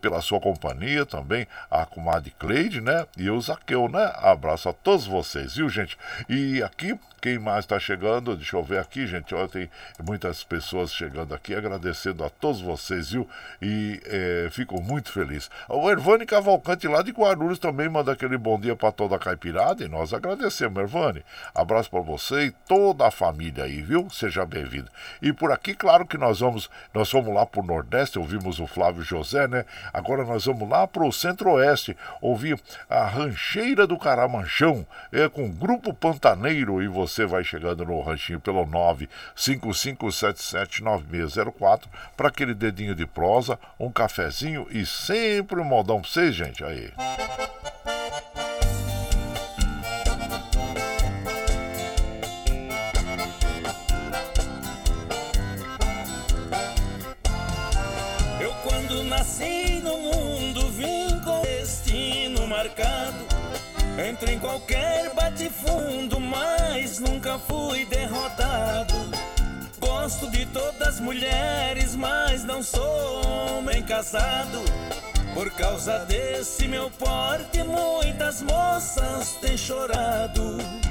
pela sua companhia também, a comadre Cleide, né? E o Zaqueu, né? Abraço a todos vocês, viu, gente? E aqui quem mais está chegando? Deixa eu ver aqui, gente. Olha, tem muitas pessoas chegando aqui, agradecendo a todos vocês, viu? E é, fico muito feliz. O Ervani Cavalcante lá de Guarulhos também manda aquele bom dia para toda a caipirada e nós agradecemos, Ervani. Abraço para você e toda a família aí, viu? Seja bem-vindo. E por aqui, claro que nós vamos, nós vamos lá para o Nordeste, ouvimos o Flávio José, né? Agora nós vamos lá para o Centro-Oeste, ouvir a Rancheira do Caramanchão, é com o Grupo Pantaneiro e você você vai chegando no ranchinho pelo 955779604 para aquele dedinho de prosa, um cafezinho e sempre um modão para vocês, gente. Aí. Eu quando nasci no mundo vim com destino marcado Entro em qualquer bate-fundo, mas nunca fui derrotado. Gosto de todas as mulheres, mas não sou homem casado. Por causa desse meu porte, muitas moças têm chorado.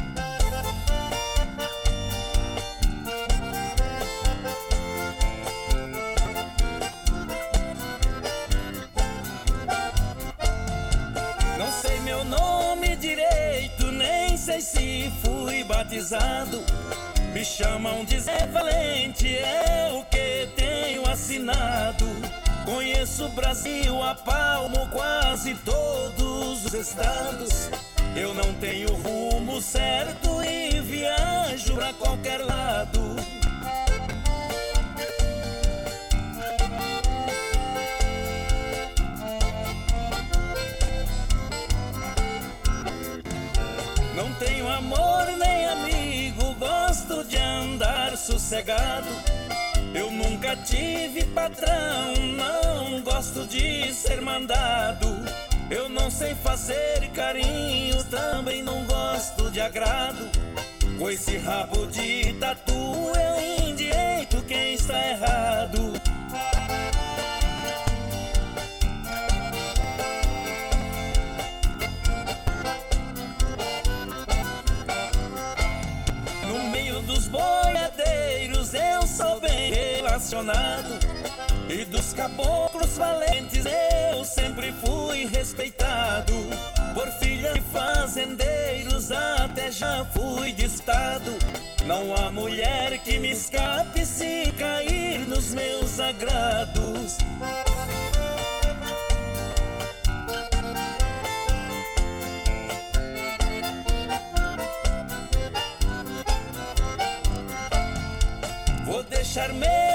Batizado. Me chamam de Zé Valente, é o que tenho assinado. Conheço o Brasil a palmo, quase todos os estados. Eu não tenho rumo certo e viajo pra qualquer lado. Sossegado. Eu nunca tive patrão, não gosto de ser mandado. Eu não sei fazer carinho, também não gosto de agrado. Com esse rabo de tatu eu indireito quem está errado. Relacionado. E dos caboclos valentes eu sempre fui respeitado. Por filha de fazendeiros até já fui de estado. Não há mulher que me escape se cair nos meus agrados. Vou deixar meu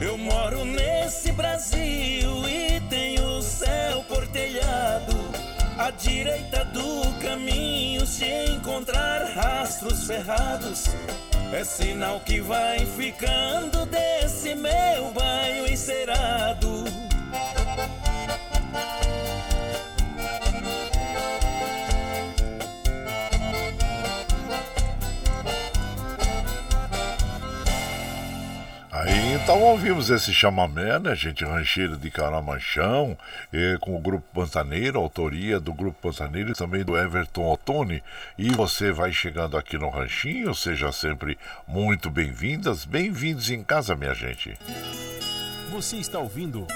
Eu moro nesse Brasil e tenho o céu por telhado. À direita do caminho, se encontrar rastros ferrados, é sinal que vai ficando desse meu banho encerado. Aí então ouvimos esse chamamé, né, gente? Rancheiro de Caramanchão, eh, com o Grupo Pantaneiro, autoria do Grupo Pantaneiro e também do Everton Ottoni. E você vai chegando aqui no Ranchinho, seja sempre muito bem-vindas, bem-vindos em casa, minha gente. Você está ouvindo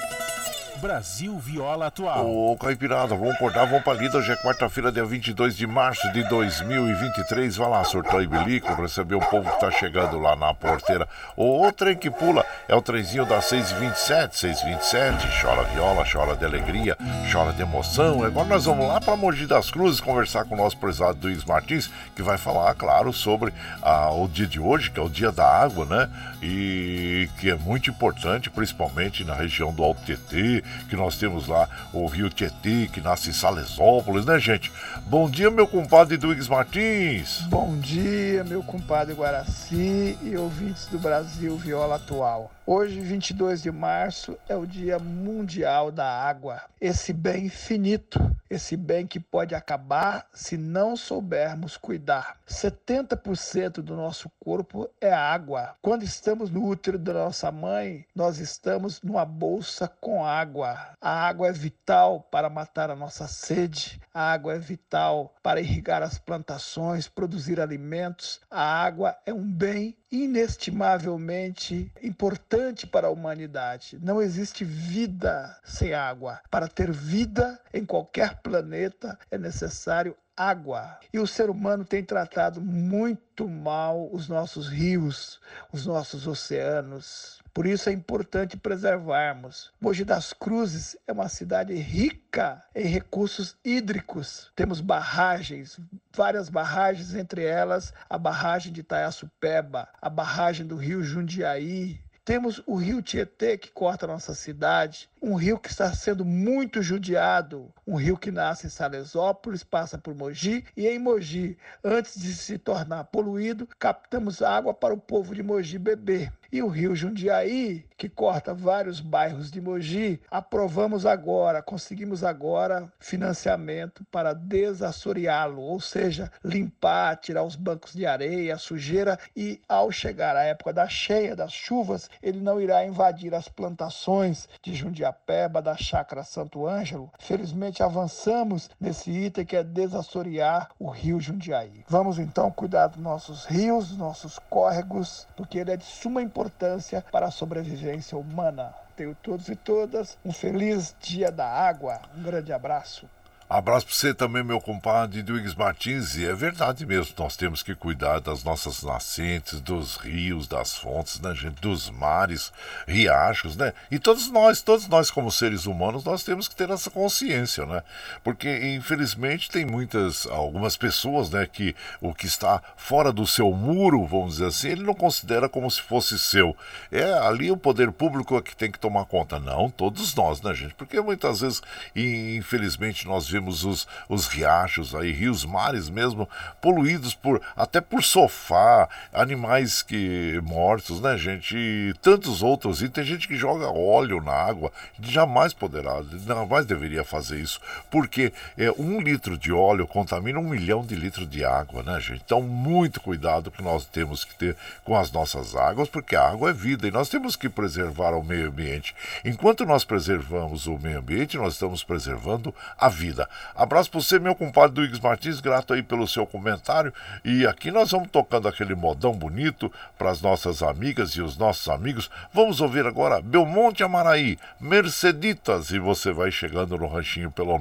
Brasil Viola Atual. Ô, Caipirada, vamos acordar, vamos pra lida. Hoje é quarta-feira, dia 22 de março de 2023. Vai lá, surtou e bilico, receber o povo que tá chegando lá na porteira. O, o trem que pula é o trenzinho das 6h27, 6h27. Chora viola, chora de alegria, chora de emoção. Agora nós vamos lá pra Mogi das Cruzes conversar com o nosso prezado Luiz Martins, que vai falar, claro, sobre ah, o dia de hoje, que é o dia da água, né? E que é muito importante, principalmente na região do Alto Tietê, que nós temos lá o Rio Tietê, que nasce em Salesópolis, né, gente? Bom dia, meu compadre Duígues Martins. Bom dia, meu compadre Guaraci e ouvintes do Brasil Viola Atual. Hoje, 22 de março, é o Dia Mundial da Água. Esse bem finito, esse bem que pode acabar se não soubermos cuidar. 70% do nosso corpo é água. Quando estamos no útero da nossa mãe, nós estamos numa bolsa com água. A água é vital para matar a nossa sede, a água é vital para irrigar as plantações, produzir alimentos. A água é um bem inestimavelmente importante para a humanidade. Não existe vida sem água. Para ter vida em qualquer planeta é necessário água. E o ser humano tem tratado muito mal os nossos rios, os nossos oceanos. Por isso é importante preservarmos. Mogi das Cruzes é uma cidade rica em recursos hídricos. Temos barragens, várias barragens, entre elas a barragem de Itaiaçupeba, a barragem do Rio Jundiaí, temos o rio Tietê, que corta a nossa cidade, um rio que está sendo muito judiado, um rio que nasce em Salesópolis, passa por Mogi, e em Mogi, antes de se tornar poluído, captamos água para o povo de Mogi beber. E o rio Jundiaí, que corta vários bairros de Mogi, aprovamos agora, conseguimos agora financiamento para desassoreá-lo, ou seja, limpar, tirar os bancos de areia, a sujeira e ao chegar a época da cheia, das chuvas, ele não irá invadir as plantações de Jundiapeba, da chácara Santo Ângelo. Felizmente avançamos nesse item que é desassorear o rio Jundiaí. Vamos então cuidar dos nossos rios, dos nossos córregos, porque ele é de suma importância para a sobrevivência humana. Tenho todos e todas um feliz dia da água. Um grande abraço. Abraço para você também, meu compadre Duígues Martins. E é verdade mesmo, nós temos que cuidar das nossas nascentes, dos rios, das fontes, né, gente? Dos mares, riachos, né? E todos nós, todos nós como seres humanos, nós temos que ter essa consciência, né? Porque, infelizmente, tem muitas, algumas pessoas, né, que o que está fora do seu muro, vamos dizer assim, ele não considera como se fosse seu. É ali o poder público é que tem que tomar conta. Não, todos nós, né, gente? Porque muitas vezes, infelizmente, nós vemos vemos os, os riachos aí, rios, mares mesmo, poluídos por até por sofá, animais que mortos, né, gente? E tantos outros. E tem gente que joga óleo na água, jamais poderá, jamais deveria fazer isso, porque é, um litro de óleo contamina um milhão de litros de água, né, gente? Então, muito cuidado que nós temos que ter com as nossas águas, porque a água é vida e nós temos que preservar o meio ambiente. Enquanto nós preservamos o meio ambiente, nós estamos preservando a vida. Abraço para você, meu compadre Duígues Martins, grato aí pelo seu comentário. E aqui nós vamos tocando aquele modão bonito para as nossas amigas e os nossos amigos. Vamos ouvir agora Belmonte Amaraí, Merceditas, e você vai chegando no ranchinho pelo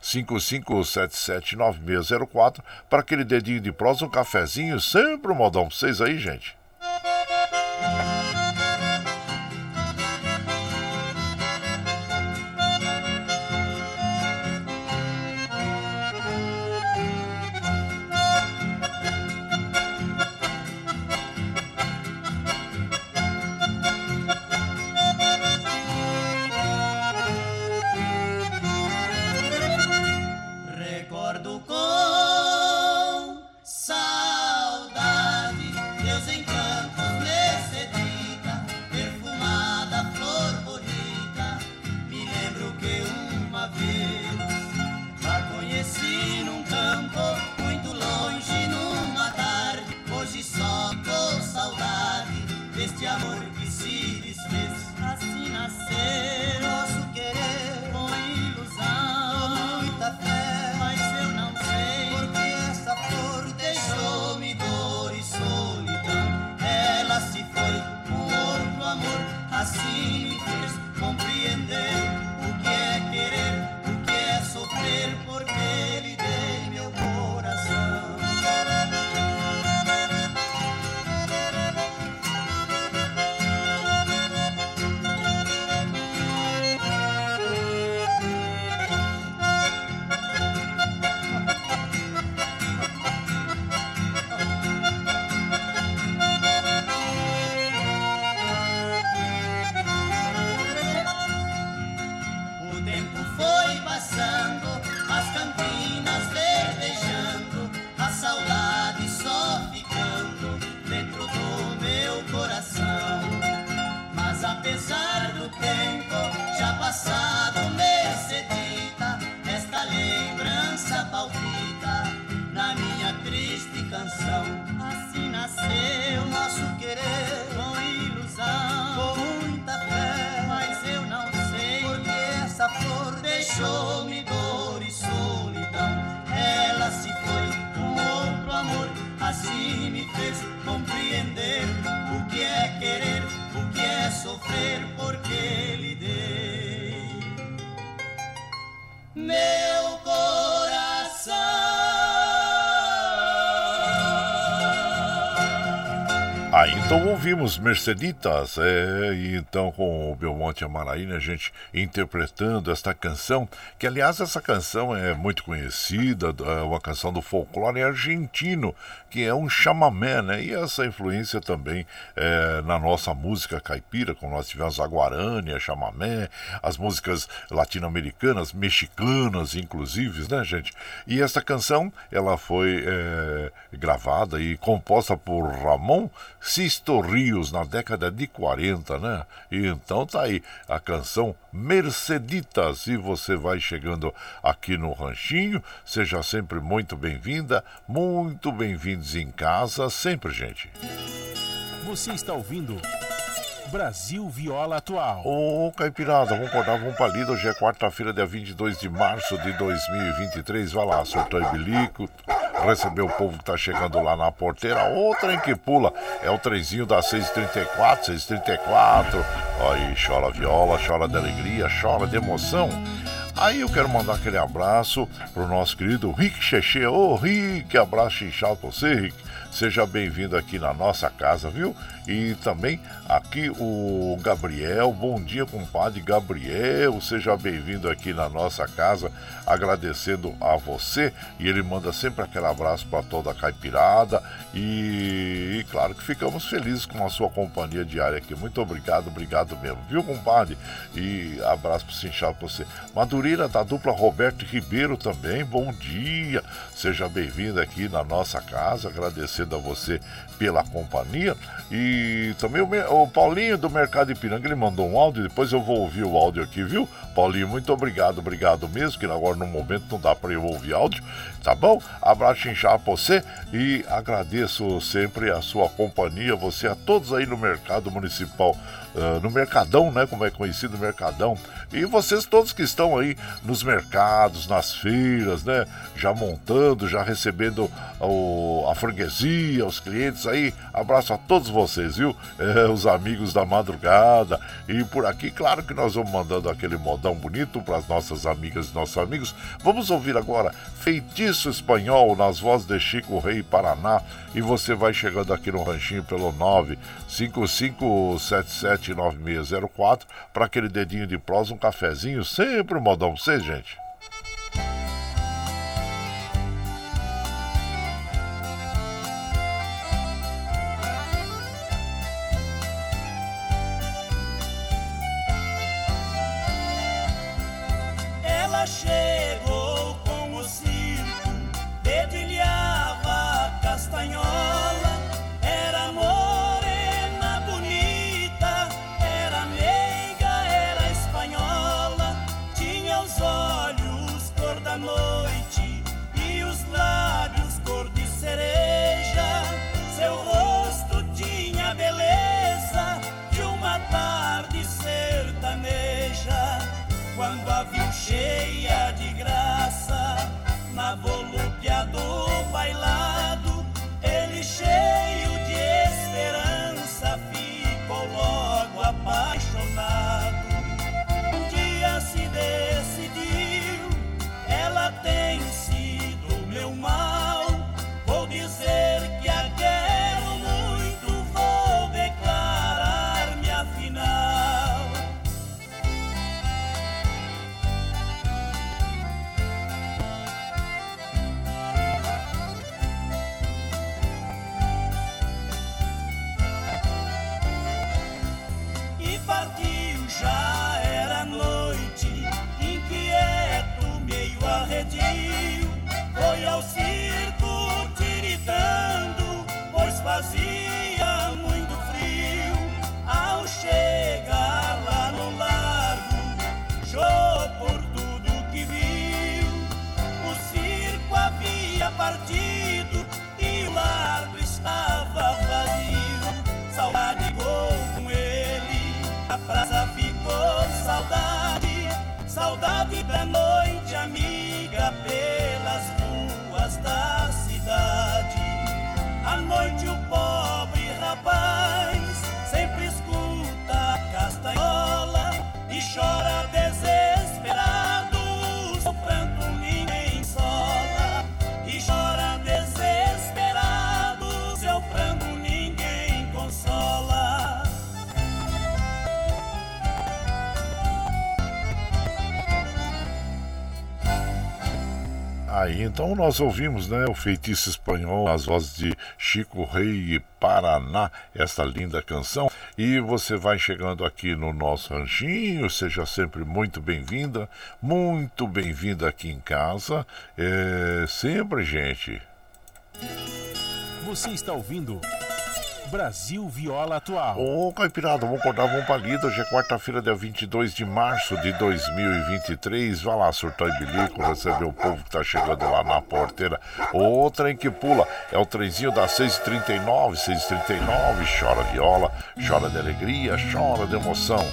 955779604 para aquele dedinho de prosa, um cafezinho, sempre um modão para vocês aí, gente. Então ouvimos Merceditas, é, e então com o Belmonte Amaraí, né, a gente interpretando esta canção, que aliás essa canção é muito conhecida, é uma canção do folclore argentino, que é um chamamé, né? E essa influência também é, na nossa música caipira, como nós tivemos a Guarani, a chamamé, as músicas latino-americanas, mexicanas, inclusive, né, gente? E essa canção, ela foi é, gravada e composta por Ramon Sisto Rios na década de 40, né? E então tá aí a canção Merceditas e você vai chegando aqui no Ranchinho, seja sempre muito bem-vinda, muito bem-vindos em casa, sempre, gente. Você está ouvindo Brasil Viola Atual. Ô, Caipirada, vamos acordar, vamos pra lida. Hoje é quarta-feira, dia 22 de março de 2023. Vai lá, soltou e bilico, recebeu o povo que tá chegando lá na porteira. Outra em que pula é o trenzinho da 634, 634. Aí, chora viola, chora de alegria, chora de emoção. Aí eu quero mandar aquele abraço pro nosso querido Rick Cheche. Ô, Rick, abraço inchado pra você, Rick. Seja bem-vindo aqui na nossa casa, viu? E também aqui o Gabriel. Bom dia, compadre Gabriel. Seja bem-vindo aqui na nossa casa, agradecendo a você. E ele manda sempre aquele abraço para toda a caipirada. E, e, claro que ficamos felizes com a sua companhia diária aqui. Muito obrigado, obrigado mesmo, viu, compadre? E abraço para Cinchado para você. Madureira da dupla Roberto Ribeiro também. Bom dia. Seja bem-vindo aqui na nossa casa, agradecendo a você pela companhia. E também o, o Paulinho do Mercado Ipiranga, ele mandou um áudio, depois eu vou ouvir o áudio aqui, viu? Paulinho, muito obrigado, obrigado mesmo, que agora no momento não dá para eu ouvir áudio, tá bom? Abraço inchado pra você e agradeço sempre a sua companhia, você, a todos aí no Mercado Municipal uh, no Mercadão, né? Como é conhecido Mercadão. E vocês todos que estão aí nos mercados, nas feiras, né? Já montando, já recebendo o, a freguesia, os clientes aí. Abraço a todos vocês, viu? É, os amigos da madrugada. E por aqui, claro que nós vamos mandando aquele modão bonito para as nossas amigas e nossos amigos. Vamos ouvir agora Feitiço Espanhol nas vozes de Chico Rei Paraná. E você vai chegando aqui no ranchinho pelo 95577 9604 para aquele dedinho de prosa, um cafezinho, sempre um modão pra vocês, gente. Então nós ouvimos, né, o feitiço espanhol, as vozes de Chico Rei e Paraná, esta linda canção. E você vai chegando aqui no nosso ranchinho, seja sempre muito bem-vinda, muito bem-vinda aqui em casa. É, sempre, gente. Você está ouvindo Brasil Viola Atual. Ô, Caipirada, vamos acordar, vamos pra lida. Hoje é quarta-feira, dia 22 de março de 2023. Vai lá, surtar e bilico, receber o povo que tá chegando lá na porteira. O trem que pula é o trenzinho das 6h39, 6h39. Chora viola, chora de alegria, chora de emoção.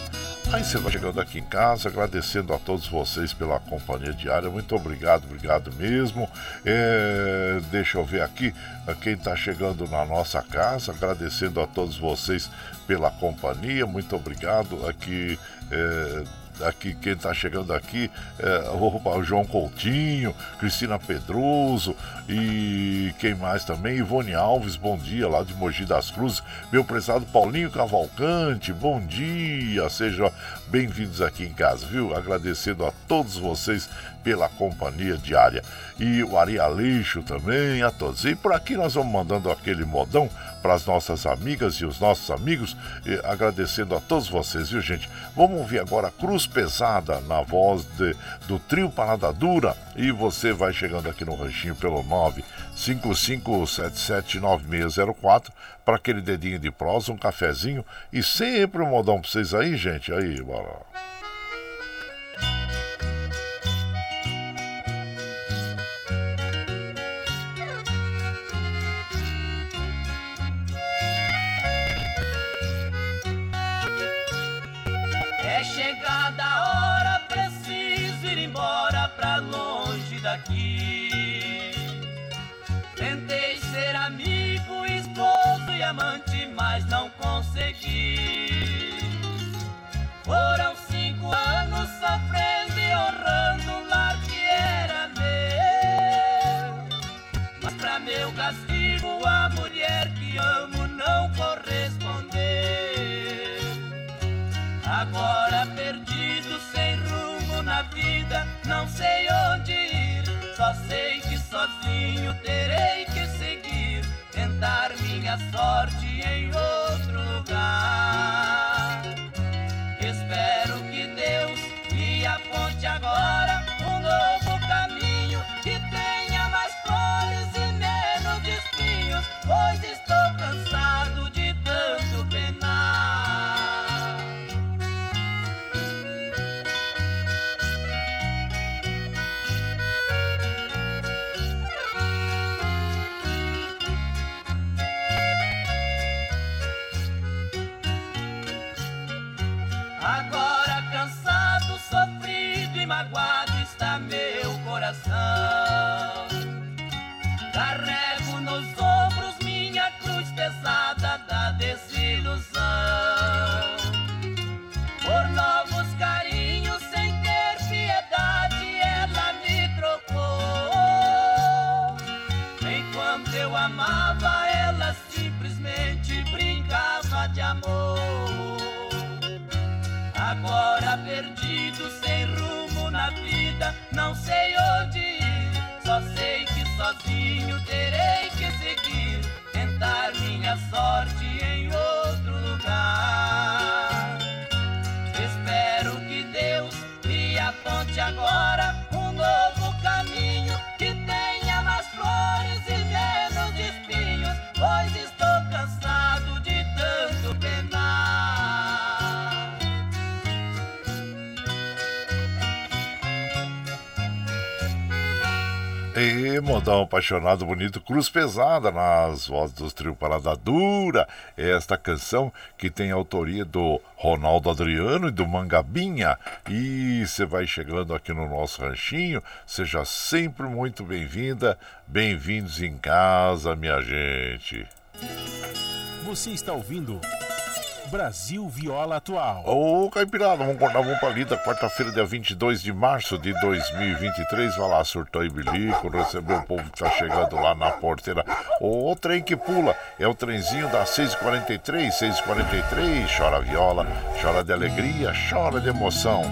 Aí você vai chegando aqui em casa, agradecendo a todos vocês pela companhia diária. Muito obrigado, obrigado mesmo. É, deixa eu ver aqui a quem está chegando na nossa casa, agradecendo a todos vocês pela companhia. Muito obrigado aqui. é, aqui, quem está chegando aqui, é, o João Coutinho, Cristina Pedroso e quem mais também? Ivone Alves, bom dia, lá de Mogi das Cruzes. Meu prezado Paulinho Cavalcante, bom dia, sejam bem-vindos aqui em casa, viu? Agradecendo a todos vocês pela companhia diária. E o Ari Aleixo também, a todos. E por aqui nós vamos mandando aquele modão para as nossas amigas e os nossos amigos, agradecendo a todos vocês, viu gente? Vamos ouvir agora Cruz Pesada na voz de, do trio Parada Dura e você vai chegando aqui no ranchinho pelo 955779604 para aquele dedinho de prosa, um cafezinho e sempre um modão para vocês aí, gente. Aí, bora. Modão apaixonado, bonito, Cruz Pesada, nas vozes dos trio Parada Dura. Esta canção que tem autoria do Ronaldo Adriano e do Mangabinha. E você vai chegando aqui no nosso ranchinho, seja sempre muito bem-vinda, bem-vindos em casa, minha gente. Você está ouvindo Brasil Viola Atual. Ô, Caipirada, vamos vamos pra lida. Quarta-feira, dia 22 de março de 2023. Vai lá, surtou e bilico, recebeu o povo que tá chegando lá na porteira. O, trem que pula é o trenzinho das 6h43, 6h43. Chora viola, chora de alegria, chora de emoção.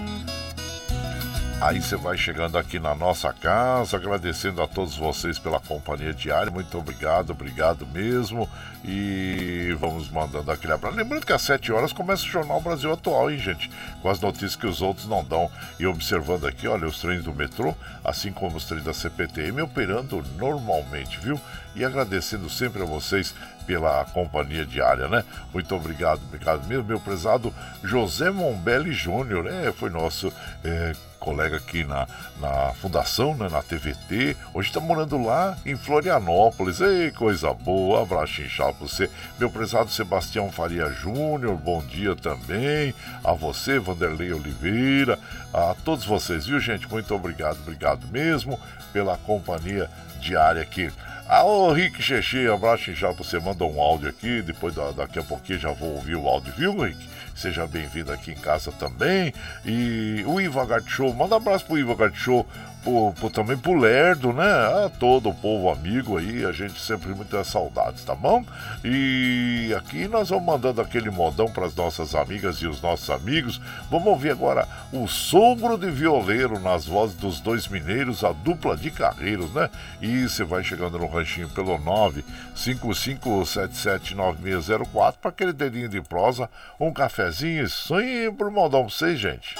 Aí você vai chegando aqui na nossa casa, agradecendo a todos vocês pela companhia diária. Muito obrigado, obrigado mesmo. E vamos mandando aquele abraço. Lembrando que às 7 horas começa o Jornal Brasil Atual, hein, gente? Com as notícias que os outros não dão. E observando aqui, olha, os trens do metrô, assim como os trens da CPTM, operando normalmente, viu? E agradecendo sempre a vocês pela companhia diária, né? Muito obrigado, obrigado mesmo, meu prezado José Mombelli Júnior, né? Foi nosso é, colega aqui na, na fundação, né? na TVT. Hoje está morando lá em Florianópolis. Ei, coisa boa, abraço inchado pra você. Meu prezado Sebastião Faria Júnior, bom dia também. A você, Vanderlei Oliveira, a todos vocês, viu, gente? Muito obrigado, obrigado mesmo pela companhia diária aqui. Ah, ô Rick Xexê, abraço já você manda um áudio aqui, depois daqui a pouquinho já vou ouvir o áudio, viu, Rick? seja bem-vindo aqui em casa também. E o Iva Show, manda um abraço pro Iva Show por, por, também pro Lerdo, né? A todo o povo amigo aí, a gente sempre muitas saudades, tá bom? E aqui nós vamos mandando aquele modão para as nossas amigas e os nossos amigos. Vamos ouvir agora o sogro de violeiro nas vozes dos dois mineiros, a dupla de carreiros, né? E você vai chegando no ranchinho pelo 955779604 para aquele dedinho de prosa, um cafezinho e sempre um modão pra vocês, gente.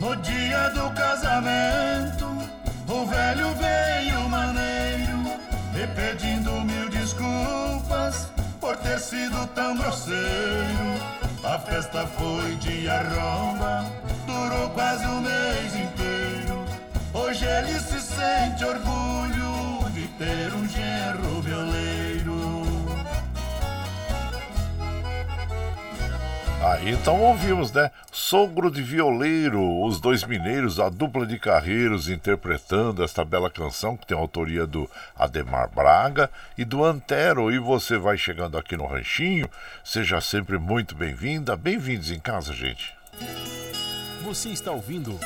No dia do casamento, o velho veio maneiro, me pedindo mil desculpas por ter sido tão grosseiro. A festa foi de arromba, durou quase um mês inteiro. Hoje ele se sente orgulho de ter um genro violeiro. Aí então ouvimos, né? Sogro de Violeiro, os dois mineiros, a dupla de carreiros interpretando esta bela canção que tem a autoria do Ademar Braga e do Antero. E você vai chegando aqui no Ranchinho, seja sempre muito bem-vinda, bem-vindos em casa, gente. Você está ouvindo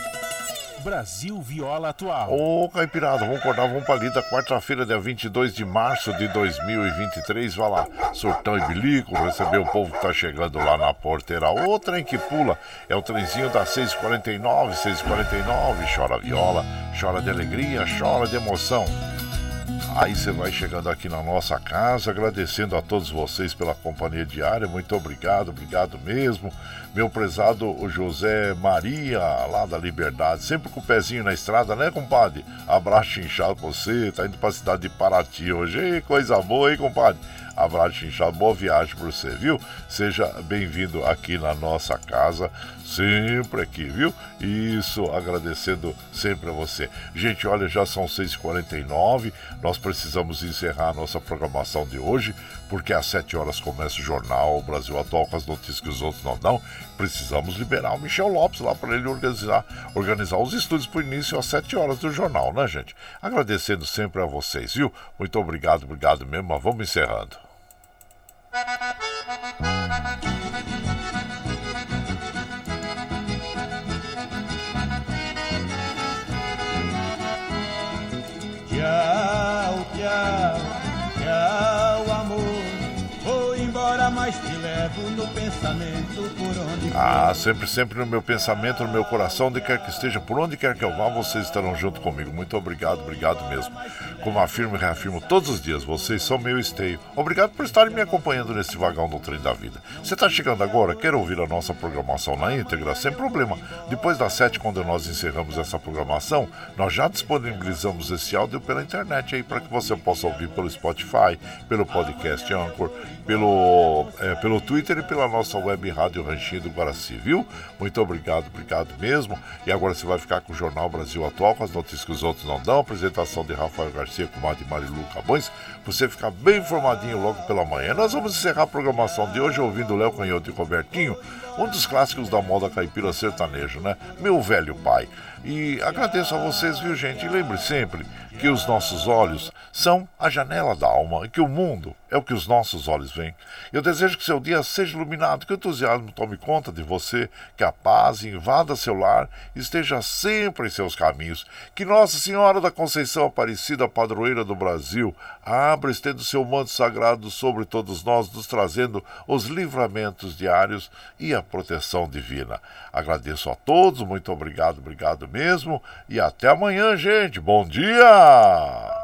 Brasil Viola Atual. Ô, Caipirada, vamos acordar, vamos pra lida. Quarta-feira, dia 22 de março de 2023. Vai lá, surtão e bilico, receber o povo que tá chegando lá na porteira. O trem que pula é o trenzinho das 6h49, 6h49. Chora viola, chora de alegria, chora de emoção. Aí você vai chegando aqui na nossa casa, agradecendo a todos vocês pela companhia diária. Muito obrigado, obrigado mesmo. Meu prezado José Maria, lá da Liberdade, sempre com o pezinho na estrada, né, compadre? Abraço inchado pra você, tá indo pra cidade de Paraty hoje. Ei, coisa boa, hein, compadre? Abraço inchado, boa viagem para você, viu? Seja bem-vindo aqui na nossa casa, sempre aqui, viu? Isso, agradecendo sempre a você. Gente, olha, já são 6h49, nós precisamos encerrar a nossa programação de hoje, porque às 7 horas começa o jornal Brasil Atual com as notícias que os outros não dão. Precisamos liberar o Michel Lopes lá para ele organizar, organizar os estúdios para o início às 7 horas do jornal, né, gente? Agradecendo sempre a vocês, viu? Muito obrigado, obrigado mesmo, mas vamos encerrando. Tchau, tchau, Embora, mas te levo no pensamento por onde. Ah, sempre, sempre no meu pensamento, no meu coração, onde quer que esteja, por onde quer que eu vá, vocês estarão junto comigo. Muito obrigado, obrigado mesmo. Como afirmo e reafirmo todos os dias, vocês são meu esteio. Obrigado por estarem me acompanhando nesse vagão do trem da vida. Você está chegando agora, quer ouvir a nossa programação na íntegra? Sem problema. Depois das sete, quando nós encerramos essa programação, nós já disponibilizamos esse áudio pela internet aí para que você possa ouvir pelo Spotify, pelo podcast Anchor, pelo, é, pelo Twitter e pela nossa web rádio Ranchinho do Guaraci, viu? Muito obrigado, obrigado mesmo. E agora você vai ficar com o Jornal Brasil Atual, com as notícias que os outros não dão, apresentação de Rafael Garcia com a de Marilu Cabões, você ficar bem informadinho logo pela manhã. Nós vamos encerrar a programação de hoje ouvindo Léo Canhoto e Robertinho, um dos clássicos da moda caipira sertanejo, né? Meu velho pai. E agradeço a vocês, viu, gente? E lembre sempre que os nossos olhos são a janela da alma e que o mundo é o que os nossos olhos veem. Eu desejo que seu dia seja iluminado, que o entusiasmo tome conta de você, que a paz invada seu lar esteja sempre em seus caminhos. Que Nossa Senhora da Conceição Aparecida, padroeira do Brasil, abra estendo seu manto sagrado sobre todos nós, nos trazendo os livramentos diários e a proteção divina. Agradeço a todos, muito obrigado, obrigado mesmo e até amanhã, gente. Bom dia!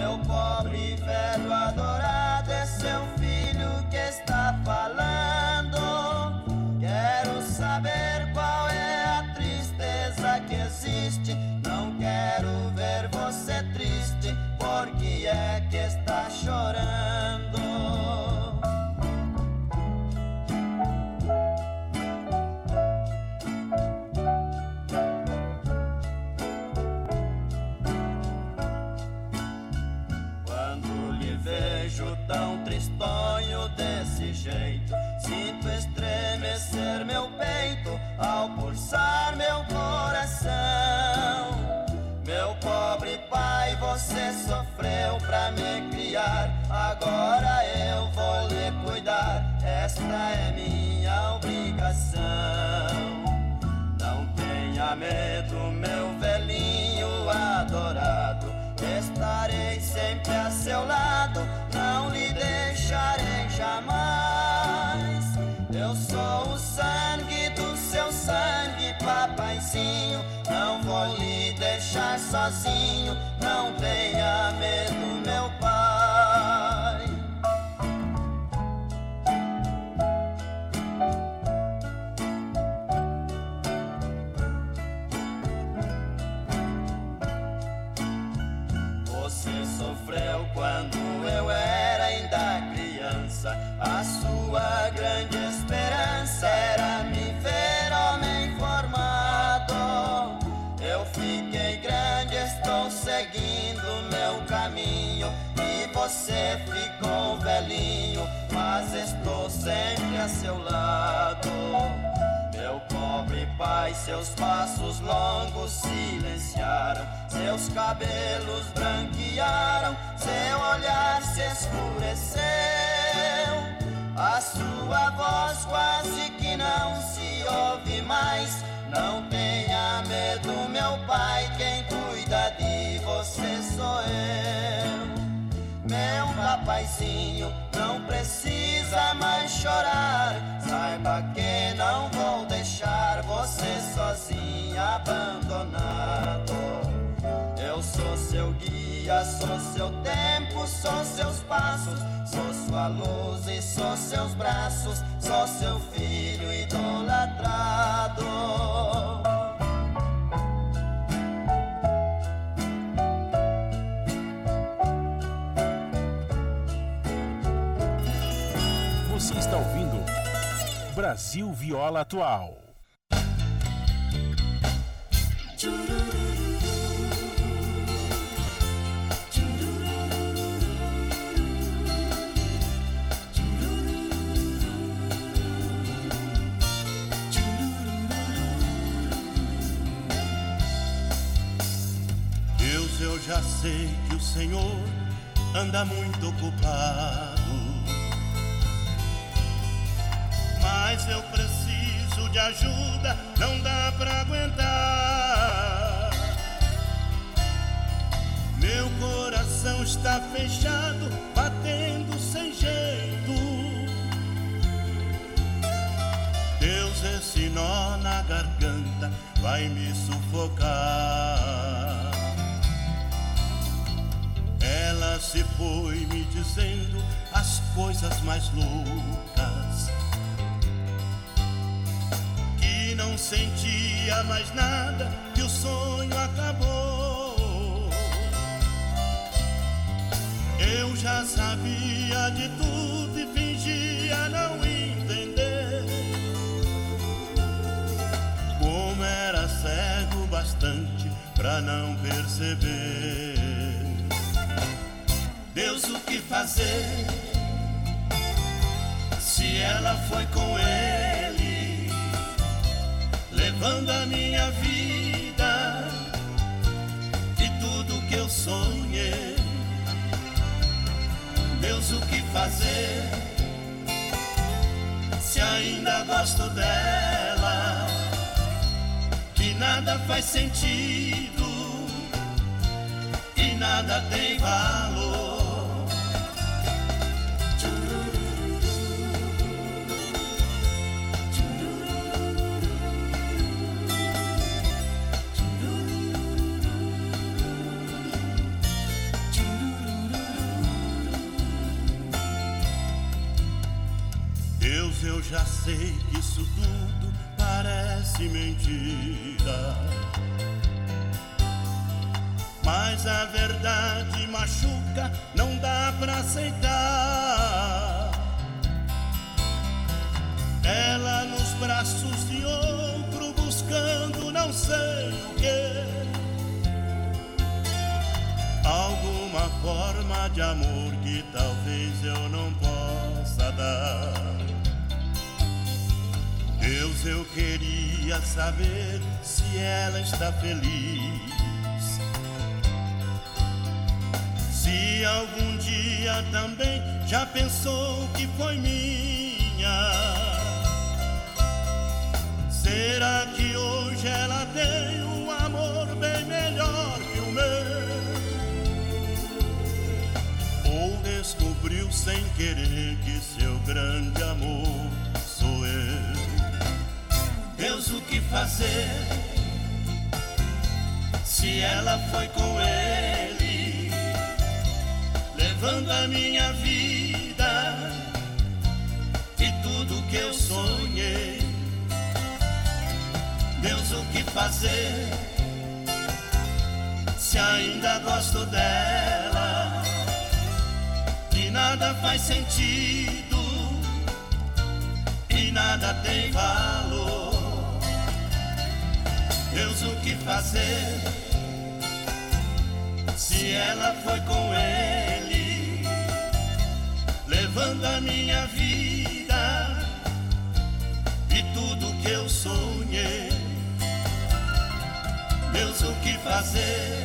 Meu pobre velho adorado é seu filho que está falando. Me criar, agora eu vou lhe cuidar, esta é minha obrigação. Não tenha medo, meu velhinho adorado. Estarei sempre a seu lado, não lhe deixarei jamais. Eu sou o sangue do seu sangue, papaizinho. Não vou lhe deixar sozinho, não tenha medo, sofreu quando eu era ainda criança. A sua grande esperança era me ver homem formado. Eu fiquei grande, estou seguindo meu caminho. E você ficou velhinho, mas estou sempre a seu lado. Meu pobre pai, seus passos longos silenciaram, seus cabelos branquearam, seu olhar se escureceu. A sua voz quase que não se ouve mais. Não tenha medo, meu pai, quem cuida de você sou eu. Meu papaizinho, não precisa mais chorar. Saiba que não vou seu guia, sou seu tempo, sou seus passos, sou sua luz e sou seus braços, sou seu filho idolatrado. Você está ouvindo Brasil Viola Atual. Já sei que o Senhor anda muito ocupado. Mas eu preciso de ajuda, não dá pra aguentar. Meu coração está fechado, batendo sem jeito. Deus, esse nó na garganta vai me sufocar. Ela se foi me dizendo as coisas mais loucas. Que não sentia mais nada, que o sonho acabou. Eu já sabia de tudo e fingia não entender. Como era cego bastante pra não perceber. Deus, o que fazer? Se ela foi com ele, levando a minha vida e tudo que eu sonhei. Deus, o que fazer? Se ainda gosto dela, que nada faz sentido e nada tem valor. Sei que isso tudo parece mentira. Mas a verdade machuca, não dá pra aceitar. Ela nos braços de outro, buscando não sei o que. Alguma forma de amor que talvez eu não possa dar. Deus, eu queria saber se ela está feliz. Se algum dia também já pensou que foi minha. Será que hoje ela tem um amor bem melhor que o meu? Ou descobriu sem querer que seu grande amor? O que fazer? Se ela foi com ele, levando a minha vida e tudo que eu sonhei. Deus, o que fazer? Se ainda gosto dela, que nada faz sentido e nada tem valor. Deus, o que fazer? Se ela foi com ele, levando a minha vida e tudo que eu sonhei. Deus, o que fazer?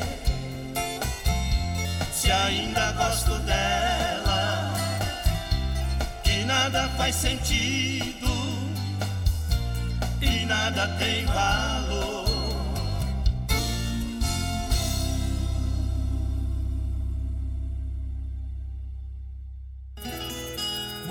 Se ainda gosto dela, que nada faz sentido e nada tem valor.